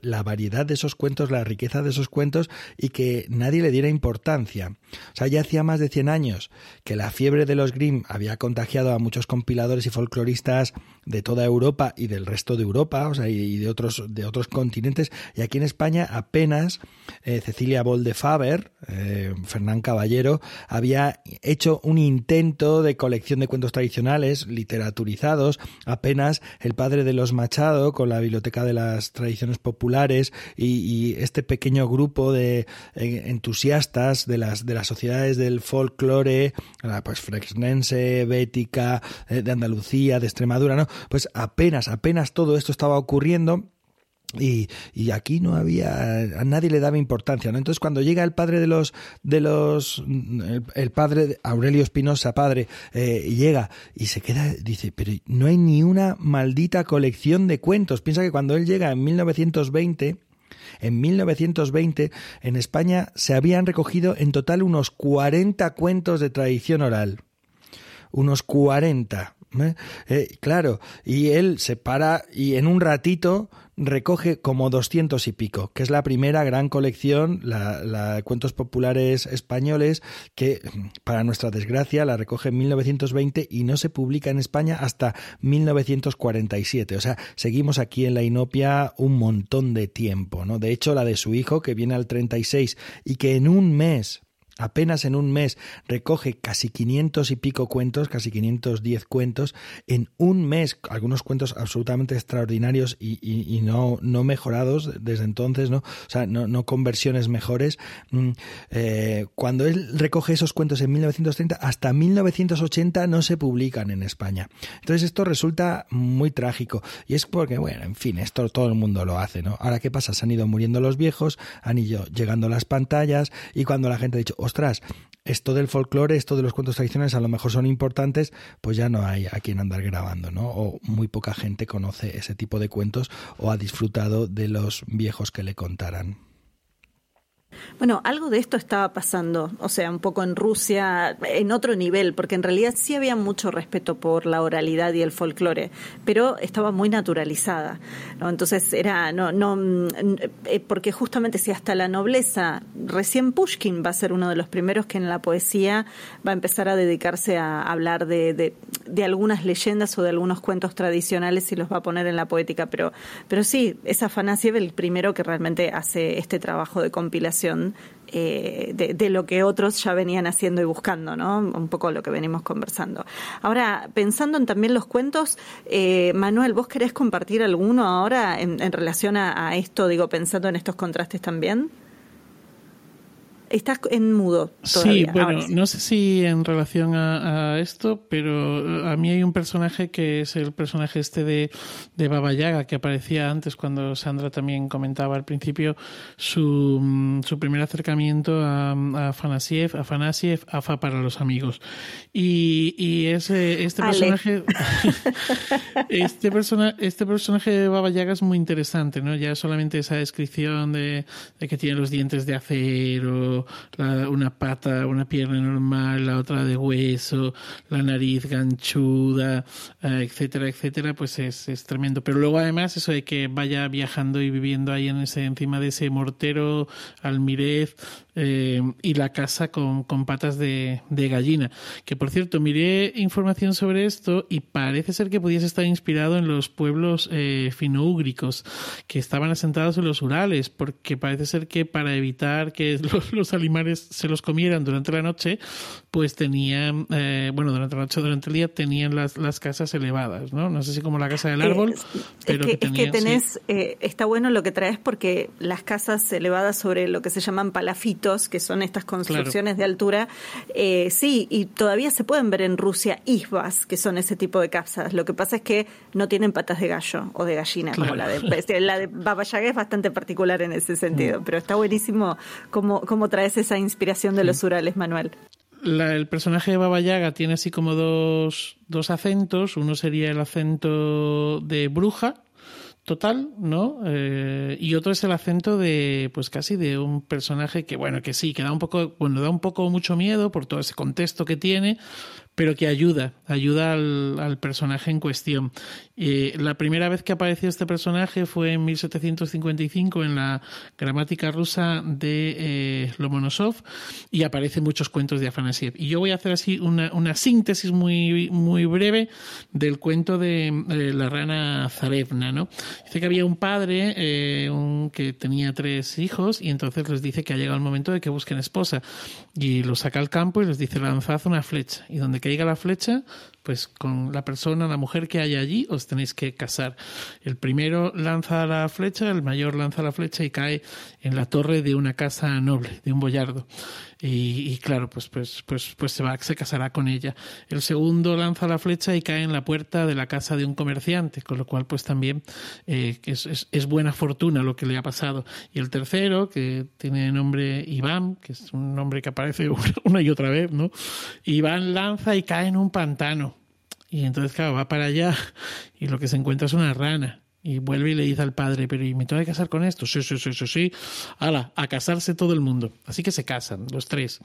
la variedad de esos cuentos, la riqueza de esos cuentos y que nadie le diera importancia. O sea, ya hacía más de 100 años que la fiebre de los Grimm había contagiado a muchos compiladores y folcloristas de toda Europa y del resto de Europa, o sea, y de otros, de otros continentes. Y aquí en España apenas eh, Cecilia Boll de Faber, Fernán Caballero, había hecho un intento de colección de cuentos tradicionales, literaturizados, apenas el padre de los Machado con la Biblioteca de las Tradiciones Populares y, este pequeño grupo de eh, entusiastas de las, de las sociedades del folclore, pues frexnense, bética, eh, de Andalucía, de Extremadura, ¿no? Pues apenas, apenas todo esto estaba ocurriendo y, y, aquí no había a nadie le daba importancia ¿no? entonces cuando llega el padre de los de los el, padre Aurelio Espinosa padre eh, llega y se queda dice pero no hay ni una maldita colección de cuentos piensa que cuando él llega en 1920 en 1920 en España se habían recogido en total unos 40 cuentos de tradición oral. Unos 40 ¿eh? Eh, claro y él se para y en un ratito recoge como doscientos y pico, que es la primera gran colección, la, de cuentos populares españoles, que para nuestra desgracia la recoge en 1920 y no se publica en España hasta 1947. O sea, seguimos aquí en la inopia un montón de tiempo, ¿no? De hecho, la de su hijo, que viene al 36 y que en un mes apenas en un mes recoge casi 500 y pico cuentos, casi 510 cuentos, en un mes, algunos cuentos absolutamente extraordinarios y, no, no mejorados desde entonces, ¿no? O sea, no, no con versiones mejores. Mm, eh, cuando él recoge esos cuentos en 1930, hasta 1980 no se publican en España. Entonces esto resulta muy trágico. Y es porque, bueno, en fin, esto todo el mundo lo hace, ¿no? Ahora, ¿qué pasa? Se han ido muriendo los viejos, han ido llegando las pantallas y cuando la gente ha dicho, ostras, esto del folclore, esto de los cuentos tradicionales a lo mejor son importantes, pues ya no hay a quien andar grabando, ¿no? O muy poca gente conoce ese tipo de cuentos o ha disfrutado de los viejos que le contaran. Bueno, algo de esto estaba pasando, o sea, un poco en Rusia, en otro nivel, porque en realidad sí había mucho respeto por la oralidad y el folclore, pero estaba muy naturalizada. Entonces era, no, no, mm, eh, porque justamente si hasta la nobleza, recién Pushkin va a ser uno de los primeros que en la poesía va a empezar a dedicarse a hablar de, de, de algunas leyendas o de algunos cuentos tradicionales y los va a poner en la poética, pero, pero sí, es Afanasiev el primero que realmente hace este trabajo de compilación eh, de, lo que otros ya venían haciendo y buscando, ¿no? Un poco lo que venimos conversando. Ahora, pensando en también los cuentos, eh, Manuel, ¿vos querés compartir alguno ahora en, relación a, a, esto, digo, pensando en estos contrastes también? Estás en mudo. Todavía. Sí, bueno, no sé si en relación a, esto, pero a mí hay un personaje que es el personaje este de, de Baba Yaga, que aparecía antes cuando Sandra también comentaba al principio su, su primer acercamiento a, a Afanasiev, Afanasiev, AFA para los amigos. Y, y ese, este personaje, este, persona, este personaje de Baba Yaga es muy interesante, ¿no? Ya solamente esa descripción de, de que tiene los dientes de acero, una pata, una pierna normal, la otra de hueso, la nariz ganchuda, eh, etcétera, etcétera, pues es, es, tremendo. Pero luego además eso de que vaya viajando y viviendo ahí en ese, encima de ese mortero almirez, eh, y la casa con, con patas de, de, gallina. Que por cierto, miré información sobre esto y parece ser que pudiese estar inspirado en los pueblos eh, finoúgricos que estaban asentados en los Urales, porque parece ser que para evitar que los, los animales se los comieran durante la noche, pues tenían, eh, bueno, durante la noche, durante el día tenían las, las casas elevadas, ¿no? No sé si como la casa del árbol, pero es que, es que tenés, eh, está bueno lo que traes porque las casas elevadas sobre lo que se llaman palafitos, que son estas construcciones de altura, eh, sí, y todavía se pueden ver en Rusia isbas, que son ese tipo de casas. Lo que pasa es que no tienen patas de gallo o de gallina, como la de, la de Baba Yaga es bastante particular en ese sentido, mm. pero está buenísimo cómo, cómo traes esa inspiración de los Urales, Manuel. La, el personaje de Baba Yaga tiene así como dos, dos acentos. Uno sería el acento de bruja, total, ¿no? Eh, y otro es el acento de, pues casi de un personaje que, bueno, que sí, que da un poco, bueno, da un poco mucho miedo por todo ese contexto que tiene, pero que ayuda, ayuda al, al personaje en cuestión. Eh, la primera vez que apareció este personaje fue en 1755 en la gramática rusa de eh, Lomonosov y aparece en muchos cuentos de Afanasiev. Y yo voy a hacer así una, una síntesis muy, muy breve del cuento de eh, la rana Zarevna. ¿no? Dice que había un padre eh, un, que tenía tres hijos y entonces les dice que ha llegado el momento de que busquen esposa. Y los saca al campo y les dice lanzad una flecha. Y donde caiga la flecha, pues con la persona, la mujer que haya allí, os tenéis que casar. El primero lanza la flecha, el mayor lanza la flecha y cae en la torre de una casa noble, de un boyardo. Y, y, claro, pues, pues, pues, pues se va, se casará con ella. El segundo lanza la flecha y cae en la puerta de la casa de un comerciante, con lo cual, pues también eh, es, es, buena fortuna lo que le ha pasado. Y el tercero, que tiene nombre Iván, que es un nombre que aparece una y otra vez, ¿no? Iván lanza y cae en un pantano. Y entonces, claro, va para allá y lo que se encuentra es una rana. Y vuelve y le dice al padre, pero ¿y me tengo que casar con esto? Sí, sí, sí, sí, sí. Hala, a casarse todo el mundo. Así que se casan, los tres.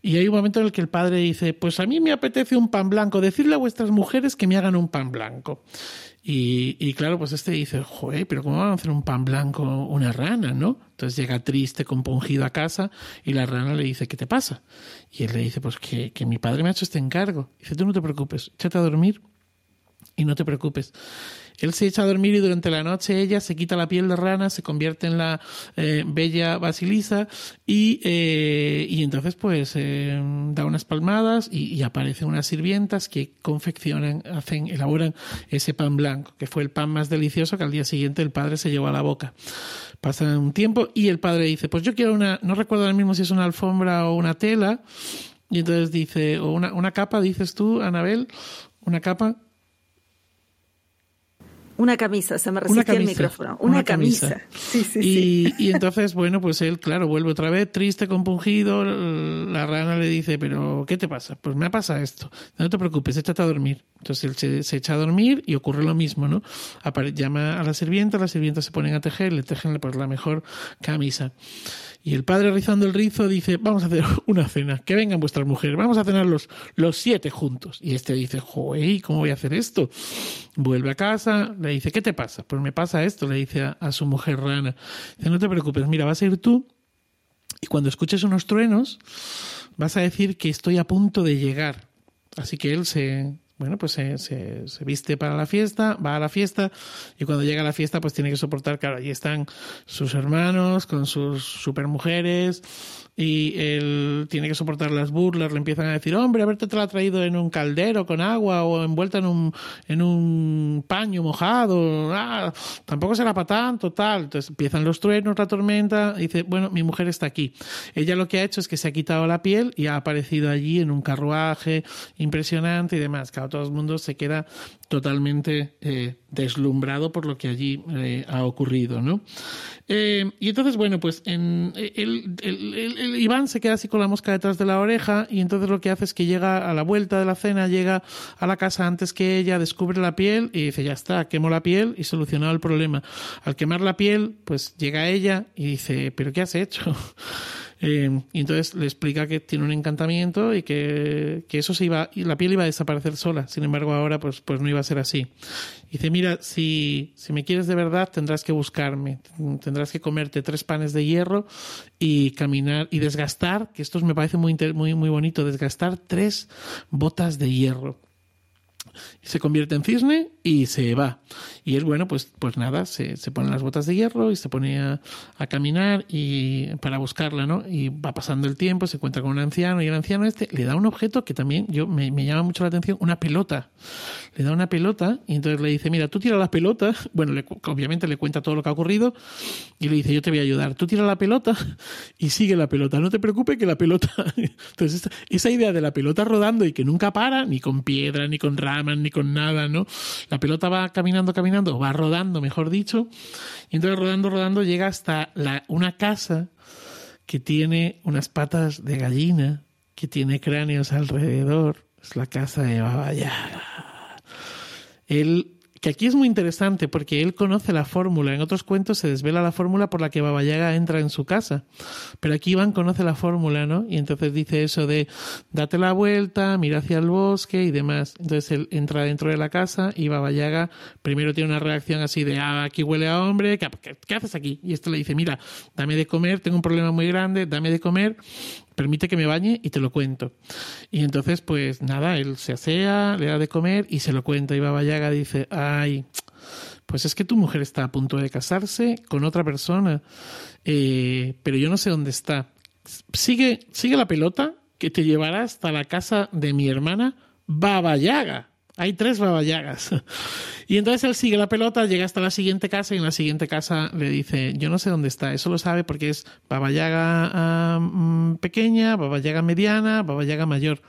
Y hay un momento en el que el padre dice, pues a mí me apetece un pan blanco. Decidle a vuestras mujeres que me hagan un pan blanco. Y, y, claro, pues este dice, joder, pero ¿cómo van a hacer un pan blanco una rana, no? Entonces llega triste, compungido a casa y la rana le dice, ¿qué te pasa? Y él le dice, pues que, que mi padre me ha hecho este encargo. dice, tú no te preocupes, échate a dormir y no te preocupes. Él se echa a dormir y durante la noche ella se quita la piel de rana, se convierte en la eh, bella Basilisa y, eh, y entonces pues eh, da unas palmadas y, y, aparecen unas sirvientas que confeccionan, hacen, elaboran ese pan blanco, que fue el pan más delicioso que al día siguiente el padre se llevó a la boca. Pasa un tiempo y el padre dice, pues yo quiero una, no recuerdo ahora mismo si es una alfombra o una tela, y entonces dice, o una, una capa, dices tú, Anabel, una capa, una camisa, se me resistía el micrófono. Una, una camisa. camisa. Sí, sí, y, sí. y entonces, bueno, pues él, claro, vuelve otra vez, triste, compungido. La rana le dice, pero ¿qué te pasa? Pues me ha pasado esto. No te preocupes, échate a dormir. Entonces él se, se, echa a dormir y ocurre lo mismo, ¿no? Apare llama a la sirvienta, las sirvientas se ponen a tejer, le tejen pues, la mejor camisa. Y el padre rizando el rizo dice, vamos a hacer una cena, que vengan vuestras mujeres, vamos a cenar los, los siete juntos. Y este dice, joder, ¿cómo voy a hacer esto? Vuelve a casa, le dice, ¿qué te pasa? Pues me pasa esto, le dice a, a su mujer rana. Dice, no te preocupes, mira, vas a ir tú y cuando escuches unos truenos vas a decir que estoy a punto de llegar. Así que él se, bueno, pues se, viste para la fiesta, va a la fiesta y cuando llega a la fiesta pues tiene que soportar, claro, allí están sus hermanos con sus supermujeres y él tiene que soportar las burlas, le empiezan a decir, hombre, haberte te la traído en un caldero con agua o envuelta en un, en un paño mojado, ah, tampoco será para tanto, tal. Entonces empiezan los truenos, la tormenta, dice, bueno, mi mujer está aquí. Ella lo que ha hecho es que se ha quitado la piel y ha aparecido allí en un carruaje impresionante y demás. Claro, todo el mundo se queda totalmente eh, deslumbrado por lo que allí eh, ha ocurrido, ¿no? Eh, y entonces, bueno, pues en, el, el, el, el, Iván se queda así con la mosca detrás de la oreja y entonces lo que hace es que llega a la vuelta de la cena, llega a la casa antes que ella, descubre la piel y dice, ya está, quemo la piel y solucionado el problema. Al quemar la piel, pues llega ella y dice, ¿pero qué has hecho? Eh, y entonces le explica que tiene un encantamiento y que, que eso se iba, y la piel iba a desaparecer sola. Sin embargo, ahora pues, pues no iba a ser así. dice, mira, si, si me quieres de verdad, tendrás que buscarme, tendrás que comerte tres panes de hierro y caminar y desgastar, que esto me parece muy, muy, muy bonito, desgastar tres botas de hierro se convierte en cisne y se va. Y es bueno, pues, pues nada, se, se pone las botas de hierro y se pone a, caminar y para buscarla, ¿no? Y va pasando el tiempo, se encuentra con un anciano y el anciano este le da un objeto que también yo me, llama mucho la atención, una pelota. Le da una pelota y entonces le dice, mira, tú tira la pelota, bueno, obviamente le cuenta todo lo que ha ocurrido y le dice, yo te voy a ayudar, tú tira la pelota y sigue la pelota, no te preocupes que la pelota... Entonces esa idea de la pelota rodando y que nunca para, ni con piedra, ni con rama, ni con nada, ¿no? La pelota va caminando, caminando, va rodando, mejor dicho, y entonces rodando, rodando llega hasta la, una casa que tiene unas patas de gallina, que tiene cráneos alrededor. Es la casa de Baba Yaga. Él que aquí es muy interesante porque él conoce la fórmula. En otros cuentos se desvela la fórmula por la que Baba Yaga entra en su casa. Pero aquí Iván conoce la fórmula, ¿no? Y entonces dice eso de date la vuelta, mira hacia el bosque y demás. Entonces él entra dentro de la casa y Baba primero tiene una reacción así de ah, aquí huele a hombre, ¿qué, qué haces aquí? Y esto le dice, mira, dame de comer, tengo un problema muy grande, dame de comer permite que me bañe y te lo cuento. Y entonces, pues nada, él se asea, le da de comer y se lo cuenta. Y Baba Yaga dice, ay, pues es que tu mujer está a punto de casarse con otra persona, eh, pero yo no sé dónde está. Sigue, sigue la pelota que te llevará hasta la casa de mi hermana Baba Yaga. Hay tres babayagas. Y entonces él sigue la pelota, llega hasta la siguiente casa y en la siguiente casa le dice, yo no sé dónde está, eso lo sabe porque es babayaga mm, pequeña, babayaga mediana, babayaga mayor.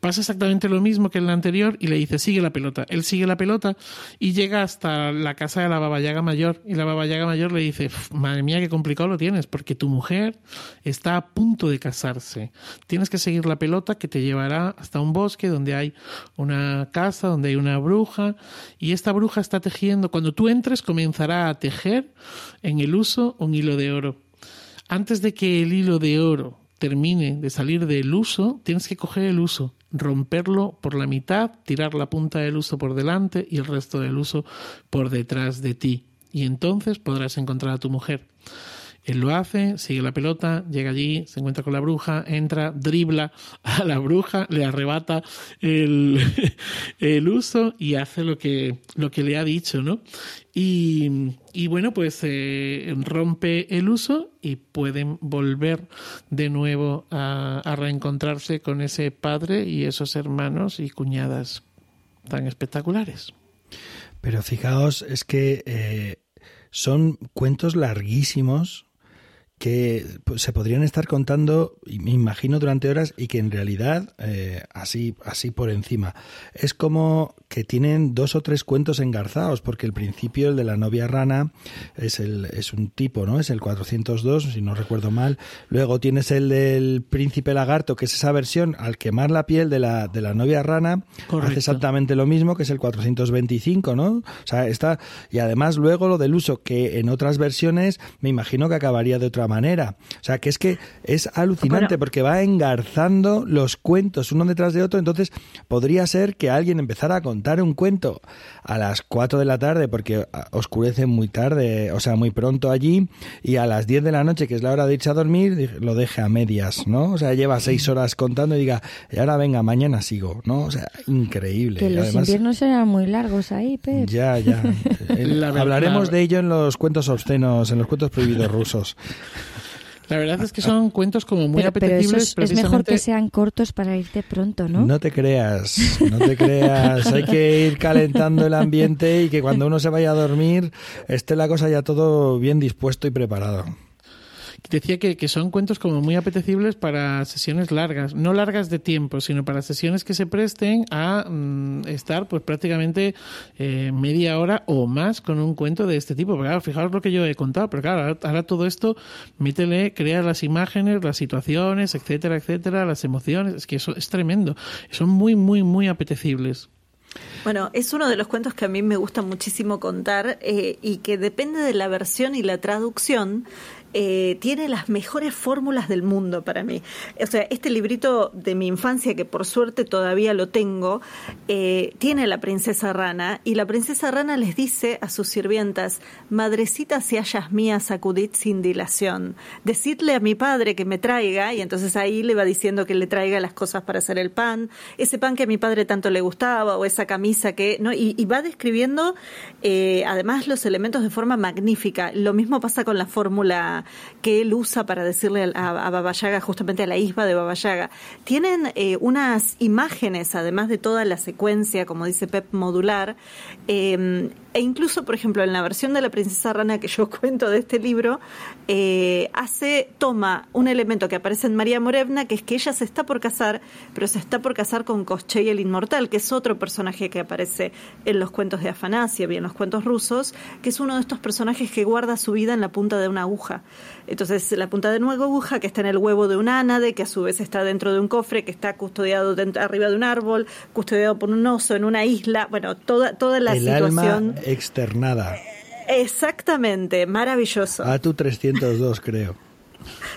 Pasa exactamente lo mismo que en la anterior y le dice, sigue la pelota. Él sigue la pelota y llega hasta la casa de la babayaga mayor. Y la babayaga mayor le dice, madre mía, qué complicado lo tienes, porque tu mujer está a punto de casarse. Tienes que seguir la pelota que te llevará hasta un bosque donde hay una casa, donde hay una bruja. Y esta bruja está tejiendo, cuando tú entres, comenzará a tejer en el uso un hilo de oro. Antes de que el hilo de oro termine de salir del uso, tienes que coger el uso, romperlo por la mitad, tirar la punta del uso por delante y el resto del uso por detrás de ti. Y entonces podrás encontrar a tu mujer. Él lo hace, sigue la pelota, llega allí, se encuentra con la bruja, entra, dribla a la bruja, le arrebata el, uso y hace lo que, lo que le ha dicho, ¿no? Y, y bueno, pues eh, rompe el uso y pueden volver de nuevo a, a reencontrarse con ese padre y esos hermanos y cuñadas tan espectaculares. Pero fijaos, es que eh, son cuentos larguísimos que pues, se podrían estar contando, me imagino, durante horas y que en realidad, eh, así, así por encima, es como que tienen dos o tres cuentos engarzados, porque el principio, el de la novia rana, es, el, es un tipo, ¿no? Es el 402, si no recuerdo mal. Luego tienes el del príncipe lagarto, que es esa versión, al quemar la piel de la, de la novia rana, hace exactamente lo mismo, que es el 425, ¿no? O sea, está, y además luego lo del uso, que en otras versiones me imagino que acabaría de otra manera. O sea, que es que es alucinante porque va engarzando los cuentos uno detrás de otro, entonces podría ser que alguien empezara a contar un cuento a las 4 de la tarde porque oscurece muy tarde, o sea, muy pronto allí, y a las 10 de la noche, que es la hora de irse a dormir, lo deje a medias, ¿no? O sea, lleva 6 horas contando y diga, y ahora venga, mañana sigo, ¿no? O sea, increíble. Que los inviernos eran muy largos ahí, Pep. Ya, ya. hablaremos de ello en los cuentos obscenos, en los cuentos prohibidos rusos. La verdad es que son cuentos como muy apetecibles. es, mejor que sean cortos para irte pronto, ¿no? No te creas, no te creas. Hay que ir calentando el ambiente y que cuando uno se vaya a dormir esté la cosa ya todo bien dispuesto y preparado decía que, que, son cuentos como muy apetecibles para sesiones largas, no largas de tiempo, sino para sesiones que se presten a mm, estar pues prácticamente eh, media hora o más con un cuento de este tipo. Porque fijaos lo que yo he contado, pero claro, ahora, todo esto, métele, crea las imágenes, las situaciones, etcétera, etcétera, las emociones, es que eso es tremendo. Son muy, muy, muy apetecibles. Bueno, es uno de los cuentos que a mí me gusta muchísimo contar eh, y que depende de la versión y la traducción. Eh, tiene las mejores fórmulas del mundo para mí. O sea, este librito de mi infancia, que por suerte todavía lo tengo, eh, tiene la princesa rana y la princesa rana les dice a sus sirvientas, madrecitas y hayas mías, sacudid sin dilación. Decidle a mi padre que me traiga, y entonces ahí le va diciendo que le traiga las cosas para hacer el pan, ese pan que a mi padre tanto le gustaba, o esa camisa que... ¿no? Y, va describiendo eh, además los elementos de forma magnífica. Lo mismo pasa con la fórmula que él usa para decirle a, a Baba Yaga, justamente a la isba de Baba Yaga. Tienen eh, unas imágenes, además de toda la secuencia, como dice Pep, modular, eh, e incluso, por ejemplo, en la versión de la princesa rana que yo cuento de este libro, hace, toma un elemento que aparece en María Morevna, que es que ella se está por casar, pero se está por casar con Koschei el Inmortal, que es otro personaje que aparece en los cuentos de Afanasiev y en los cuentos rusos, que es uno de estos personajes que guarda su vida en la punta de una aguja. Entonces, la punta de una aguja que está en el huevo de un ánade, que a su vez está dentro de un cofre, que está custodiado dentro, arriba de un árbol, custodiado por un oso en una isla, bueno, toda, toda la situación externada. Exactamente, maravilloso. A tu 302, creo.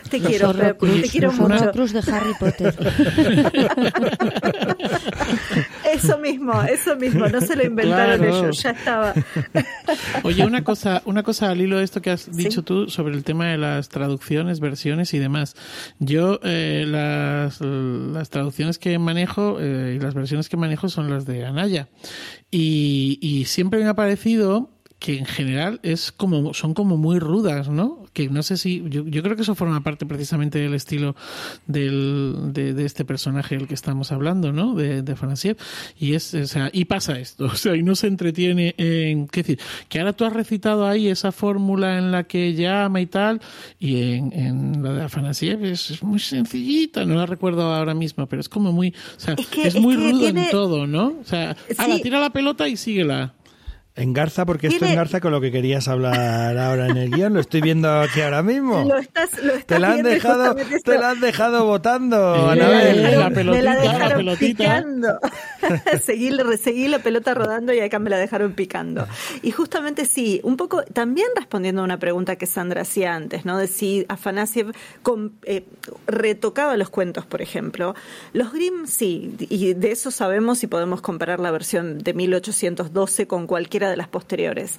Te quiero, te quiero mucho. Cruz de Harry Potter. eso mismo, eso mismo, no se lo inventaron ellos, ya estaba. Oye, una cosa, una cosa al hilo de esto que has dicho tú sobre el tema de las traducciones, versiones y demás. Yo eh, las, las traducciones que manejo eh, y las versiones que manejo son las de Anaya. Y, y siempre me ha parecido que en general es como son como muy rudas, ¿no? Que no sé si yo, yo creo que eso forma parte precisamente del estilo del, de, este personaje del que estamos hablando, ¿no? De, de Fanasiev y es, o sea, y pasa esto, o sea, y no se entretiene en qué decir, que ahora tú has recitado ahí esa fórmula en la que llama y tal y en, en la de Afanasiev es, muy sencillita, no la recuerdo ahora mismo, pero es como muy, o sea, es, muy rudo en todo, ¿no? O sea, tira la pelota y síguela. Engarza, porque esto engarza con lo que querías hablar ahora en el guion. Lo estoy viendo aquí ahora mismo. Lo estás, lo estás te la han dejado, te la han dejado votando, eh, La pelotita, me la dejaron picando. seguí, seguí, la pelota rodando y acá me la dejaron picando. Y justamente sí, un poco también respondiendo a una pregunta que Sandra hacía antes, ¿no? De si Afanasiev eh, retocaba los cuentos, por ejemplo. Los Grimm sí, y de eso sabemos y podemos comparar la versión de 1812 con cualquiera de las posteriores.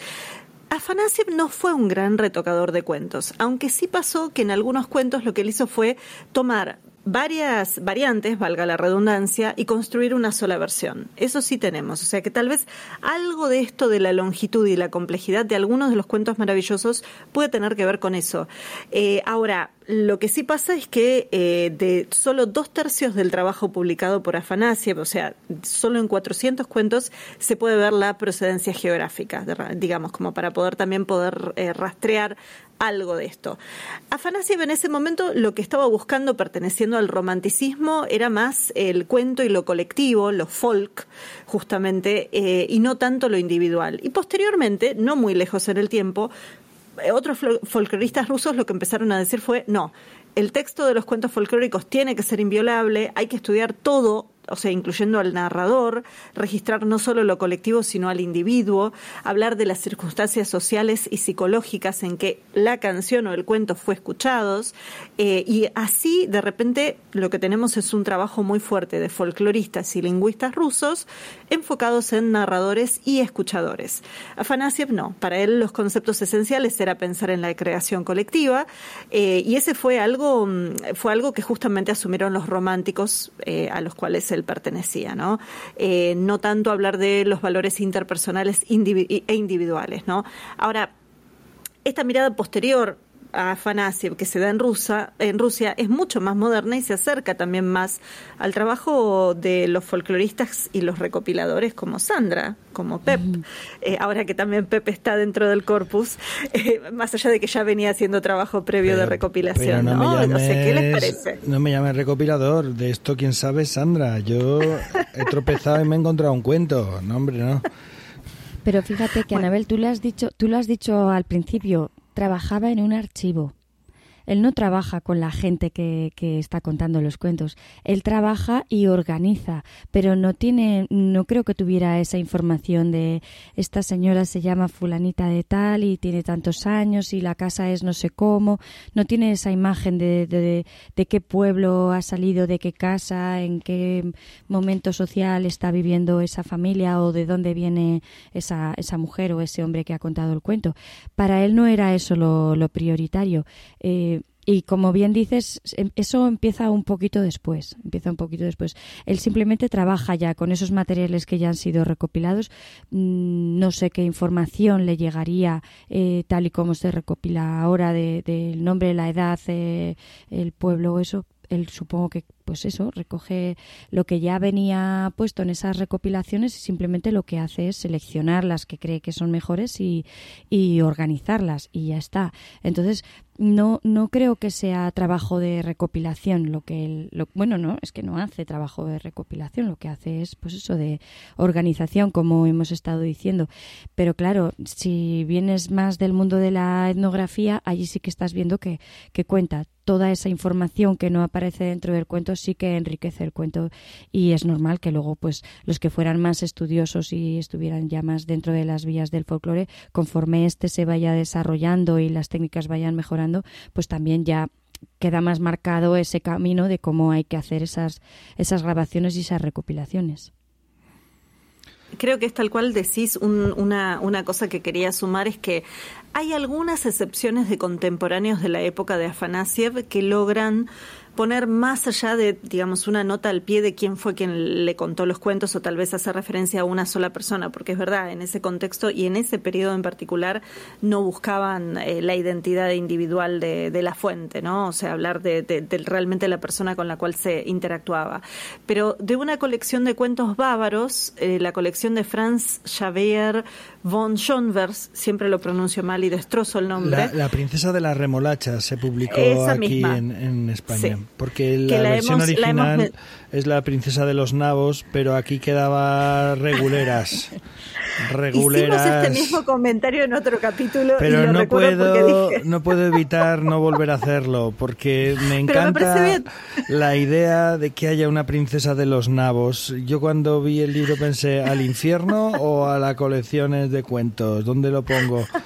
Afanasiev no fue un gran retocador de cuentos, aunque sí pasó que en algunos cuentos lo que él hizo fue tomar varias variantes, valga la redundancia, y construir una sola versión. Eso sí tenemos. O sea que tal vez algo de esto de la longitud y la complejidad de algunos de los cuentos maravillosos puede tener que ver con eso. Eh, ahora, lo que sí pasa es que eh, de solo dos tercios del trabajo publicado por Afanasiev, o sea, solo en 400 cuentos, se puede ver la procedencia geográfica, digamos, como para poder también poder eh, rastrear algo de esto. Afanasiev en ese momento lo que estaba buscando perteneciendo al romanticismo era más el cuento y lo colectivo, lo folk, justamente, eh, y no tanto lo individual. Y posteriormente, no muy lejos en el tiempo, eh, otros folcloristas rusos lo que empezaron a decir fue, no, el texto de los cuentos folclóricos tiene que ser inviolable, hay que estudiar todo o sea, incluyendo al narrador, registrar no solo lo colectivo, sino al individuo, hablar de las circunstancias sociales y psicológicas en que la canción o el cuento fue escuchados, eh, y así de repente lo que tenemos es un trabajo muy fuerte de folcloristas y lingüistas rusos enfocados en narradores y escuchadores. Afanasiev no, para él los conceptos esenciales era pensar en la creación colectiva, eh, y ese fue algo, mm, fue algo que justamente asumieron los románticos eh, a los cuales él pertenecía, ¿no? Eh, no tanto hablar de los valores interpersonales e individuales, ¿no? Ahora, esta mirada posterior a Afanasiev que se da en, Rusia, en Rusia es mucho más moderna y se acerca también más al trabajo de los folcloristas y los recopiladores como Sandra, como Pep. Eh, ahora que también Pep está dentro del corpus, eh, más allá de que ya venía haciendo trabajo previo de recopilación. no, sé, ¿qué les parece? No me llames recopilador, de esto quién sabe Sandra. Yo he tropezado y me he encontrado un cuento. No, hombre, no. Pero fíjate que, Anabel, tú lo has dicho, tú lo has dicho al principio, trabajaba en un archivo. Él no trabaja con la gente que, que está contando los cuentos. Él trabaja y organiza, pero no tiene, no creo que tuviera esa información de esta señora se llama fulanita de tal y tiene tantos años y la casa es no sé cómo. No tiene esa imagen de, de, qué pueblo ha salido, de qué casa, en qué momento social está viviendo esa familia o de dónde viene esa, esa mujer o ese hombre que ha contado el cuento. Para él no era eso lo, lo prioritario. Eh, y como bien dices, em, eso empieza un poquito después, empieza un poquito después. Él simplemente trabaja ya con esos materiales que ya han sido recopilados. Mm, no sé qué información le llegaría eh, tal y como se recopila ahora del de, nombre, la edad, eh, el pueblo, eso. Él supongo que pues eso, recoge lo que ya venía puesto en esas recopilaciones y simplemente lo que hace es seleccionar las que cree que son mejores y, organizarlas y ya está. Entonces, no, no creo que sea trabajo de recopilación lo que él, lo, bueno, no, es que no hace trabajo de recopilación, lo que hace es pues eso de organización, como hemos estado diciendo. Pero claro, si vienes más del mundo de la etnografía, allí sí que estás viendo que, que cuenta toda esa información que no aparece dentro del cuento sí que enriquece el cuento y es normal que luego pues los que fueran más estudiosos y estuvieran ya más dentro de las vías del folclore, conforme este se vaya desarrollando y las técnicas vayan mejorando, pues también ya queda más marcado ese camino de cómo hay que hacer esas, esas grabaciones y esas recopilaciones. Creo que es tal cual decís, un, una, una cosa que quería sumar es que hay algunas excepciones de contemporáneos de la época de Afanasiev que logran poner más allá de, digamos, una nota al pie de quién fue quien le contó los cuentos o tal vez hacer referencia a una sola persona, porque es verdad, en ese contexto y en ese periodo en particular no buscaban eh, la identidad individual de, la fuente, ¿no? O sea, hablar de, realmente la persona con la cual se interactuaba. Pero de una colección de cuentos bávaros, eh, la colección de Franz Xavier von Schonvers, siempre lo pronuncio mal y destrozo el nombre. La, la princesa de las remolachas se publicó Esa aquí en, en, España. Sí porque la, la versión hemos, original la hemos... es la princesa de los nabos, pero aquí quedaba reguleras. reguleras. Hicimos este mismo comentario en otro capítulo. Pero y lo no puedo, dije... no puedo evitar no volver a hacerlo, porque me encanta me la idea de que haya una princesa de los nabos. Yo cuando vi el libro pensé al infierno o a las colecciones de cuentos. ¿Dónde lo pongo?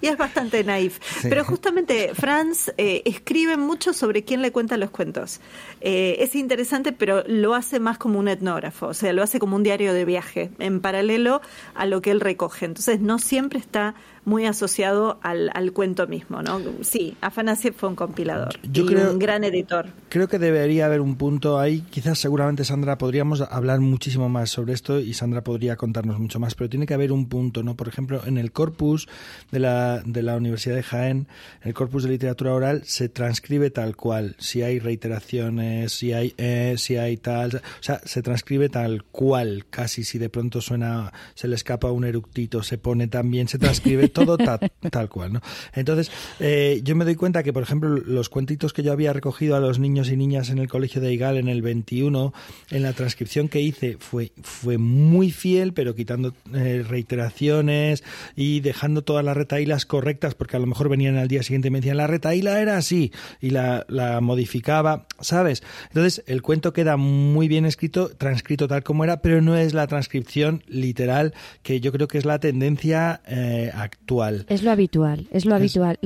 y es bastante naif. Sí. Pero justamente Franz eh, escribe mucho sobre quién le cuenta los cuentos. Eh, es interesante, pero lo hace más como un etnógrafo, o sea, lo hace como un diario de viaje, en paralelo a lo que él recoge. Entonces, no siempre está muy asociado al, al cuento mismo, ¿no? Sí, Afanasiev fue un compilador Yo y creo, un gran editor. Creo que debería haber un punto ahí, quizás seguramente Sandra podríamos hablar muchísimo más sobre esto y Sandra podría contarnos mucho más, pero tiene que haber un punto, ¿no? Por ejemplo, en el corpus de la, de la Universidad de Jaén, el corpus de literatura oral se transcribe tal cual, si hay reiteraciones, si hay eh, si hay tal, o sea, se transcribe tal cual, casi si de pronto suena, se le escapa un eructito, se pone también, se transcribe todo tal, tal cual, ¿no? Entonces, eh, yo me doy cuenta que, por ejemplo, los cuentitos que yo había recogido a los niños y niñas en el colegio de Igal en el 21, en la transcripción que hice, fue, fue muy fiel, pero quitando eh, reiteraciones y dejando todas las retailas correctas, porque a lo mejor venían al día siguiente y me decían, la retaila era así, y la, la modificaba, ¿sabes? Entonces, el cuento queda muy bien escrito, transcrito tal como era, pero no es la transcripción literal, que yo creo que es la tendencia eh, actual. Es lo habitual, es lo es... habitual.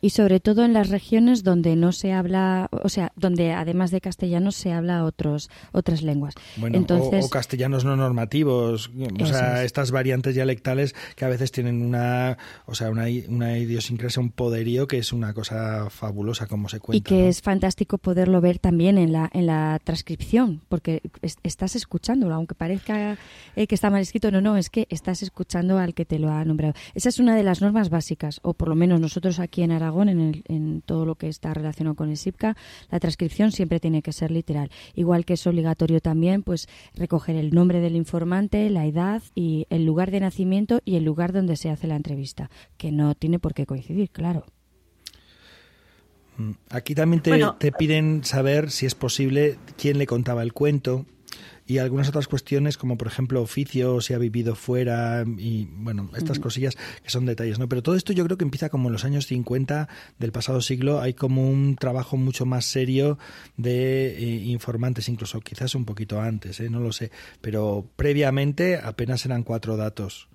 Y sobre todo en las regiones donde no se habla, o sea, donde además de castellano se habla otros, otras lenguas. Bueno, Entonces, o, o castellanos no normativos, o sea, es. estas variantes dialectales que a veces tienen una, o sea, una, una idiosincrasia, un poderío que es una cosa fabulosa como se cuenta. Y que ¿no? es fantástico poderlo ver también en la, en la transcripción, porque es, estás escuchándolo, aunque parezca eh, que está mal escrito, no, no, es que estás escuchando al que te lo ha nombrado. Esa es una de las normas básicas, o por lo menos nosotros aquí en Aragón, en, el, en todo lo que está relacionado con el SIPCA, la transcripción siempre tiene que ser literal. Igual que es obligatorio también, pues recoger el nombre del informante, la edad y el lugar de nacimiento y el lugar donde se hace la entrevista, que no tiene por qué coincidir, claro. Aquí también te, bueno, te, piden saber si es posible quién le contaba el cuento y algunas otras cuestiones como por ejemplo oficio, si ha vivido fuera y bueno, estas cosillas que son detalles, ¿no? Pero todo esto yo creo que empieza como en los años 50 del pasado siglo, hay como un trabajo mucho más serio de eh, informantes, incluso quizás un poquito antes, ¿eh? no lo sé, pero previamente apenas eran cuatro datos.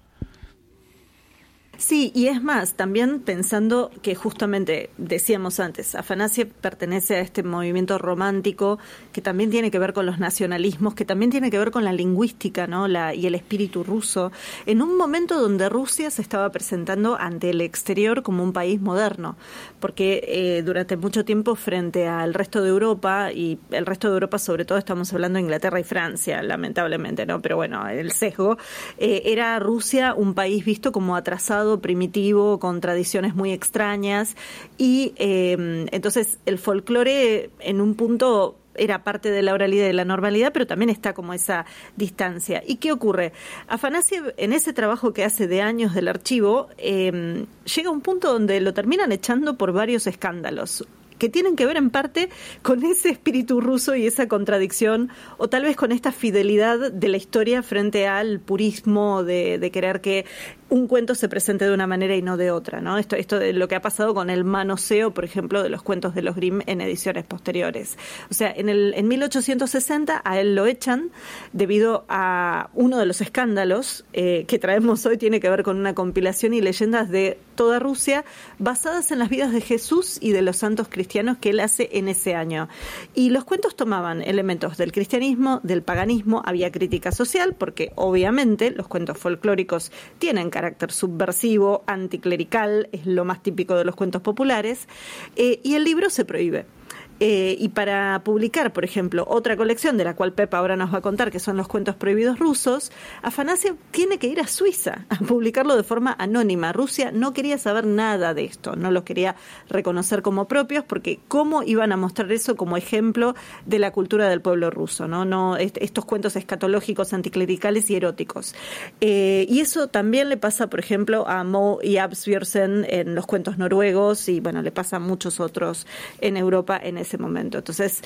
Sí, y es más, también pensando que justamente decíamos antes, Afanasie pertenece a este movimiento romántico que también tiene que ver con los nacionalismos, que también tiene que ver con la lingüística, ¿no? La, y el espíritu ruso, en un momento donde Rusia se estaba presentando ante el exterior como un país moderno, porque eh, durante mucho tiempo frente al resto de Europa y el resto de Europa sobre todo estamos hablando de Inglaterra y Francia, lamentablemente, ¿no? Pero bueno, el sesgo eh, era Rusia un país visto como atrasado primitivo, con tradiciones muy extrañas. Y eh, entonces el folclore en un punto era parte de la oralidad y de la normalidad, pero también está como esa distancia. ¿Y qué ocurre? Afanasiev, en ese trabajo que hace de años del archivo, eh, llega a un punto donde lo terminan echando por varios escándalos que tienen que ver en parte con ese espíritu ruso y esa contradicción, o tal vez con esta fidelidad de la historia frente al purismo de, de querer que un cuento se presente de una manera y no de otra, ¿no? Esto, esto de lo que ha pasado con el manoseo, por ejemplo, de los cuentos de los Grimm en ediciones posteriores. O sea, en, el, en 1860 a él lo echan debido a uno de los escándalos eh, que traemos hoy, tiene que ver con una compilación y leyendas de toda Rusia basadas en las vidas de Jesús y de los santos cristianos que él hace en ese año. Y los cuentos tomaban elementos del cristianismo, del paganismo, había crítica social, porque obviamente los cuentos folclóricos tienen carácter subversivo, anticlerical, es lo más típico de los cuentos populares, eh, y el libro se prohíbe. Eh, y para publicar, por ejemplo, otra colección de la cual Pepa ahora nos va a contar, que son los cuentos prohibidos rusos, Afanasiev tiene que ir a Suiza a publicarlo de forma anónima. Rusia no quería saber nada de esto, no los quería reconocer como propios, porque ¿cómo iban a mostrar eso como ejemplo de la cultura del pueblo ruso? No, no estos cuentos escatológicos, anticlericales y eróticos. Eh, y eso también le pasa, por ejemplo, a Mo y Absbjörsen en los cuentos noruegos, y bueno, le pasa a muchos otros en Europa en ese momento. Entonces,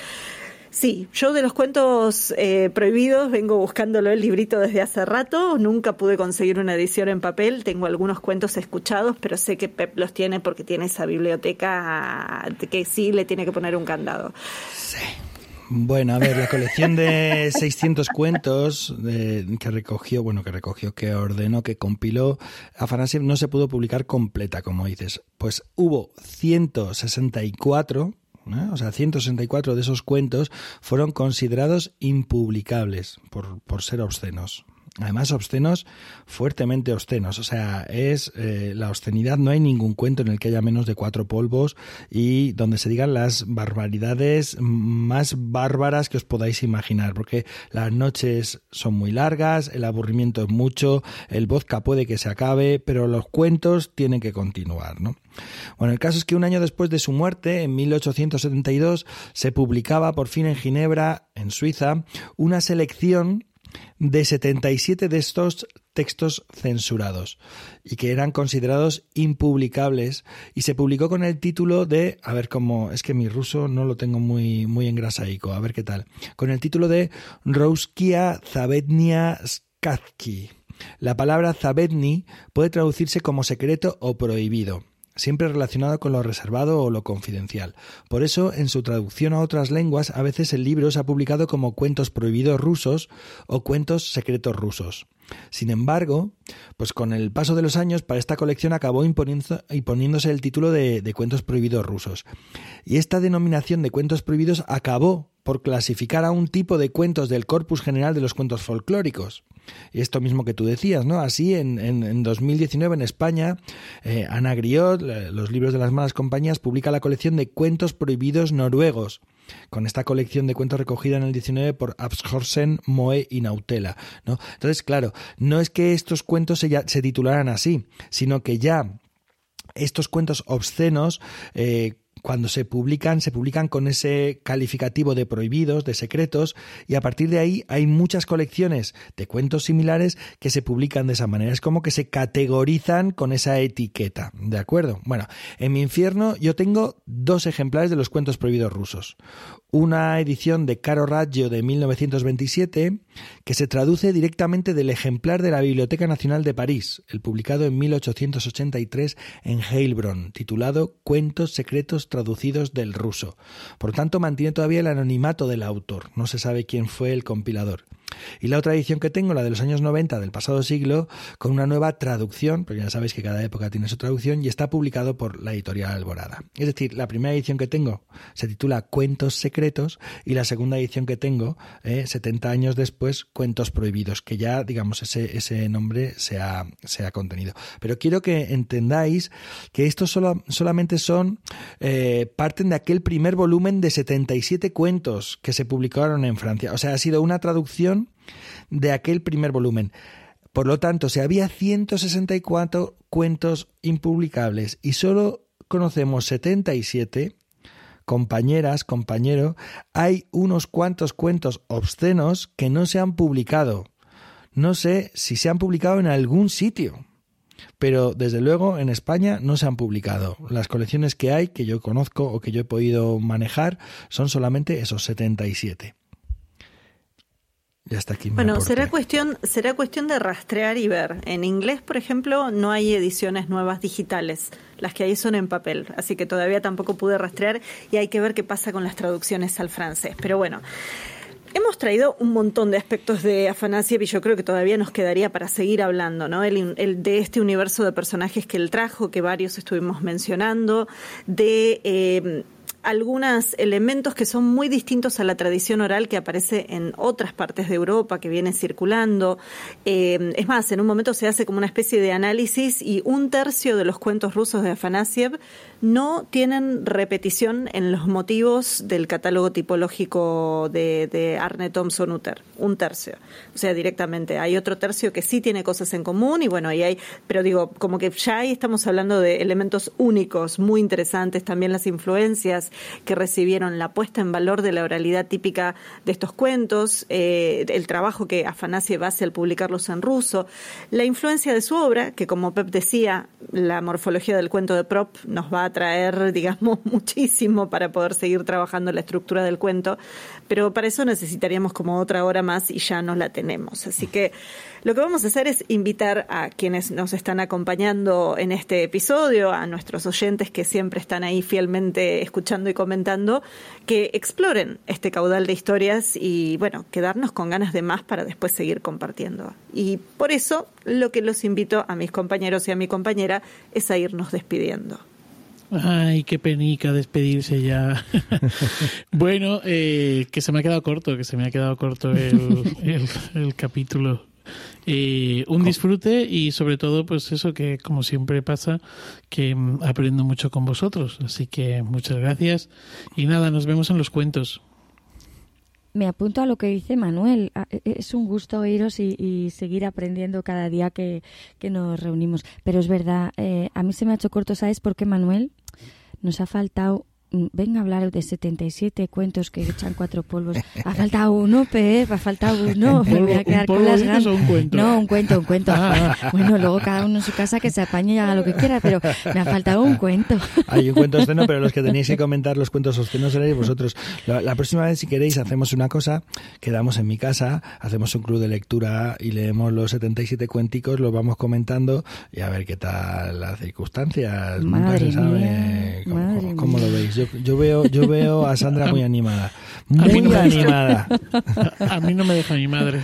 Sí, yo de los cuentos eh, prohibidos vengo buscándolo el librito desde hace rato, nunca pude conseguir una edición en papel, tengo algunos cuentos escuchados, pero sé que Pep los tiene porque tiene esa biblioteca que sí le tiene que poner un candado. Sí. Bueno, a ver, la colección de 600 cuentos que recogió, bueno, que recogió, que ordenó, que compiló, Afanasiev no se pudo publicar completa, como dices. Pues hubo 164 o sea, 164 de esos cuentos fueron considerados impublicables por, por ser obscenos además obscenos, fuertemente obscenos. O sea, es eh, la obscenidad, no hay ningún cuento en el que haya menos de cuatro polvos y donde se digan las barbaridades más bárbaras que os podáis imaginar, porque las noches son muy largas, el aburrimiento es mucho, el vodka puede que se acabe, pero los cuentos tienen que continuar, ¿no? Bueno, el caso es que un año después de su muerte, en 1872, se publicaba por fin en Ginebra, en Suiza, una selección de 77 de estos textos censurados y que eran considerados impublicables y se publicó con el título de, a ver cómo, es que mi ruso no lo tengo muy, muy engrasaico, a ver qué tal, con el título de Rouskia Zavednia Skazki. La palabra Zavedni puede traducirse como secreto o prohibido siempre relacionado con lo reservado o lo confidencial. Por eso, en su traducción a otras lenguas, a veces el libro se ha publicado como cuentos prohibidos rusos o cuentos secretos rusos. Sin embargo, pues con el paso de los años, para esta colección acabó imponiéndose el título de, de cuentos prohibidos rusos. Y esta denominación de cuentos prohibidos acabó por clasificar a un tipo de cuentos del corpus general de los cuentos folclóricos. Esto mismo que tú decías, ¿no? Así, en, en, 2019 en España, eh, Ana Griot, los libros de las malas compañías, publica la colección de cuentos prohibidos noruegos, con esta colección de cuentos recogida en el 19 por Abshorsen, Moe y Nautela, ¿no? Entonces, claro, no es que estos cuentos se, se titularan así, sino que ya estos cuentos obscenos eh, cuando se publican, se publican con ese calificativo de prohibidos, de secretos, y a partir de ahí hay muchas colecciones de cuentos similares que se publican de esa manera. Es como que se categorizan con esa etiqueta, ¿de acuerdo? Bueno, en mi infierno yo tengo dos ejemplares de los cuentos prohibidos rusos. Una edición de Caro Raggio de 1927 que se traduce directamente del ejemplar de la Biblioteca Nacional de París, el publicado en 1883 en Heilbronn, titulado Cuentos secretos traducidos del ruso. Por tanto, mantiene todavía el anonimato del autor, no se sabe quién fue el compilador. Y la otra edición que tengo, la de los años 90 del pasado siglo, con una nueva traducción, porque ya sabéis que cada época tiene su traducción, y está publicado por la editorial Alborada. Es decir, la primera edición que tengo se titula Cuentos Secretos y la segunda edición que tengo, 70 eh, años después, Cuentos Prohibidos, que ya, digamos, ese, ese nombre se ha, se ha contenido. Pero quiero que entendáis que estos solo, solamente son, eh, parten de aquel primer volumen de 77 cuentos que se publicaron en Francia. O sea, ha sido una traducción de aquel primer volumen. Por lo tanto, si había 164 cuentos impublicables y solo conocemos 77, compañeras, compañero, hay unos cuantos cuentos obscenos que no se han publicado. No sé si se han publicado en algún sitio, pero desde luego en España no se han publicado. Las colecciones que hay, que yo conozco o que yo he podido manejar, son solamente esos 77. Aquí. Bueno, será cuestión, será cuestión de rastrear y ver. En inglés, por ejemplo, no hay ediciones nuevas digitales. Las que hay son en papel, así que todavía tampoco pude rastrear y hay que ver qué pasa con las traducciones al francés. Pero bueno, Hemos traído un montón de aspectos de Afanasiev y yo creo que todavía nos quedaría para seguir hablando, ¿no? El, el, de este universo de personajes que él trajo, que varios estuvimos mencionando, de eh, algunos elementos que son muy distintos a la tradición oral que aparece en otras partes de Europa, que viene circulando. Eh, es más, en un momento se hace como una especie de análisis y un tercio de los cuentos rusos de Afanasiev no tienen repetición en los motivos del catálogo tipológico de, Arne Thompson Uter. Un tercio. O sea, directamente. Hay otro tercio que sí tiene cosas en común y bueno, ahí hay, pero digo, como que ya ahí estamos hablando de elementos únicos, muy interesantes, también las influencias que recibieron la puesta en valor de la oralidad típica de estos cuentos, eh, el trabajo que Afanasiev hace al publicarlos en ruso, la influencia de su obra, que como Pep decía, la morfología del cuento de Prop nos va a traer, digamos, muchísimo para poder seguir trabajando la estructura del cuento, pero para eso necesitaríamos como otra hora más y ya no la tenemos. Así que lo que vamos a hacer es invitar a quienes nos están acompañando en este episodio, a nuestros oyentes que siempre están ahí fielmente escuchando y comentando, que exploren este caudal de historias y, bueno, quedarnos con ganas de más para después seguir compartiendo. Y por eso lo que los invito a mis compañeros y a mi compañera es a irnos despidiendo. Ay, qué penica despedirse ya. bueno, eh, que se me ha quedado corto, que se me ha quedado corto el, el capítulo. Eh, un disfrute y sobre todo, pues eso que como siempre pasa, que mm, aprendo mucho con vosotros. Así que muchas gracias y nada, nos vemos en los cuentos. Me apunto a lo que dice Manuel. E, e, es un gusto oíros y, seguir aprendiendo cada día que, nos reunimos. Pero es verdad, eh, a mí se me ha hecho corto, ¿sabes por qué, Manuel? Nos ha faltado venga a hablar de 77 cuentos que echan cuatro polvos. Ha faltado uno, Pep, ha faltado uno. Me voy a quedar con las ganas. Un cuento? No, un cuento, un cuento. Ah. Bueno, luego cada uno en su casa que se apañe y haga lo que quiera, pero me ha faltado un cuento. Hay un cuento obsceno, pero los que tenéis que comentar los cuentos obscenos seréis vosotros. La, próxima vez, si queréis, hacemos una cosa, quedamos en mi casa, hacemos un club de lectura y leemos los 77 cuenticos, los vamos comentando y a ver qué tal las circunstancias. Madre Mía, cómo, lo veis. Yo, veo, yo veo a Sandra muy animada. Muy animada. A mí no me deja mi madre.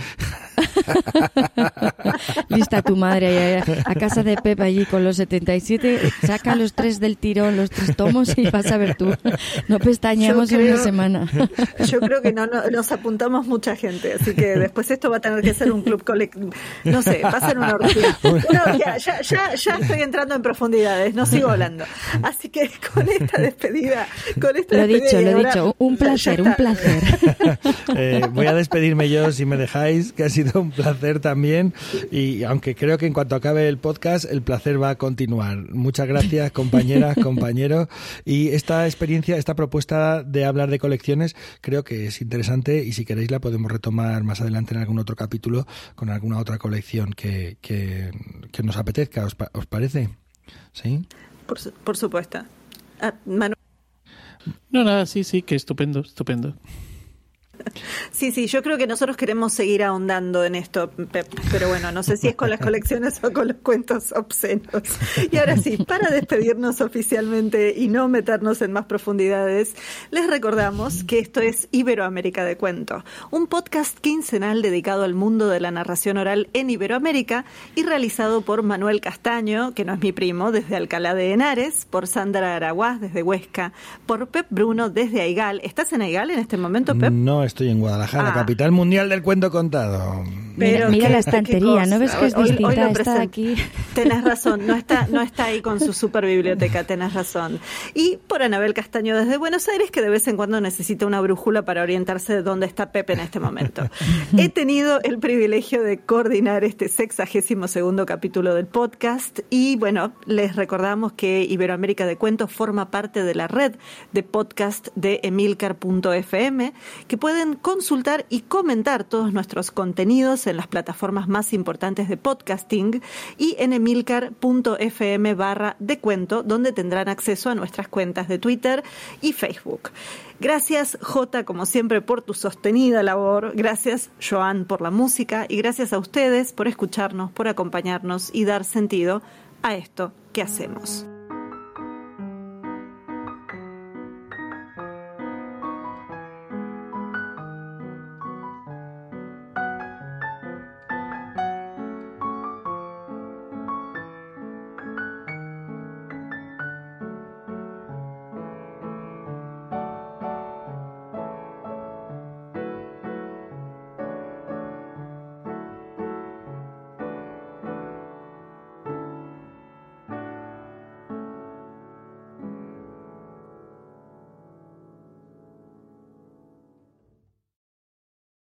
Lista tu madre a, casa de Pepe allí con los 77, saca los tres del tirón, los tres tomos y vas a ver tú. No pestañeamos en una semana. Yo creo que no, nos apuntamos mucha gente, así que después esto va a tener que ser un club colectivo. No sé, va a ser una orgía. ya, ya, ya, estoy entrando en profundidades, no sigo hablando. Así que con esta despedida, con esta Lo he dicho, lo he dicho, un placer, un placer. Eh, voy a despedirme yo, si me dejáis, que ha sido un placer también y aunque creo que en cuanto acabe el podcast el placer va a continuar. Muchas gracias compañeras, compañeros y esta experiencia, esta propuesta de hablar de colecciones creo que es interesante y si queréis la podemos retomar más adelante en algún otro capítulo con alguna otra colección que, que, nos apetezca, ¿os, parece? ¿Sí? Por, por supuesto. Ah, No, nada, sí, sí, que estupendo, estupendo. Sí, sí, yo creo que nosotros queremos seguir ahondando en esto, pero bueno, no sé si es con las colecciones o con los cuentos obscenos. Y ahora sí, para despedirnos oficialmente y no meternos en más profundidades, les recordamos que esto es Iberoamérica de Cuento, un podcast quincenal dedicado al mundo de la narración oral en Iberoamérica y realizado por Manuel Castaño, que no es mi primo, desde Alcalá de Henares, por Sandra Araguaz desde Huesca, por Pep Bruno desde Aigal. ¿Estás en Aigal en este momento, Pep? No, estoy en Guadalajara, ah. capital mundial del cuento contado. Pero mira, la estantería, ¿no ves que es distinta? está aquí. Tenés razón, no está, no está ahí con su super biblioteca, tenés razón. Y por Anabel Castaño desde Buenos Aires, que de vez en cuando necesita una brújula para orientarse de dónde está Pepe en este momento. He tenido el privilegio de coordinar este sexagésimo segundo capítulo del podcast y bueno, les recordamos que Iberoamérica de Cuentos forma parte de la red de podcast de emilcar.fm, que pueden consultar y comentar todos nuestros contenidos en las plataformas más importantes de podcasting y en emilcar.fm barra de cuento, donde tendrán acceso a nuestras cuentas de Twitter y Facebook. Gracias, J, como siempre, por tu sostenida labor. Gracias, Joan, por la música. Y gracias a ustedes por escucharnos, por acompañarnos y dar sentido a esto que hacemos.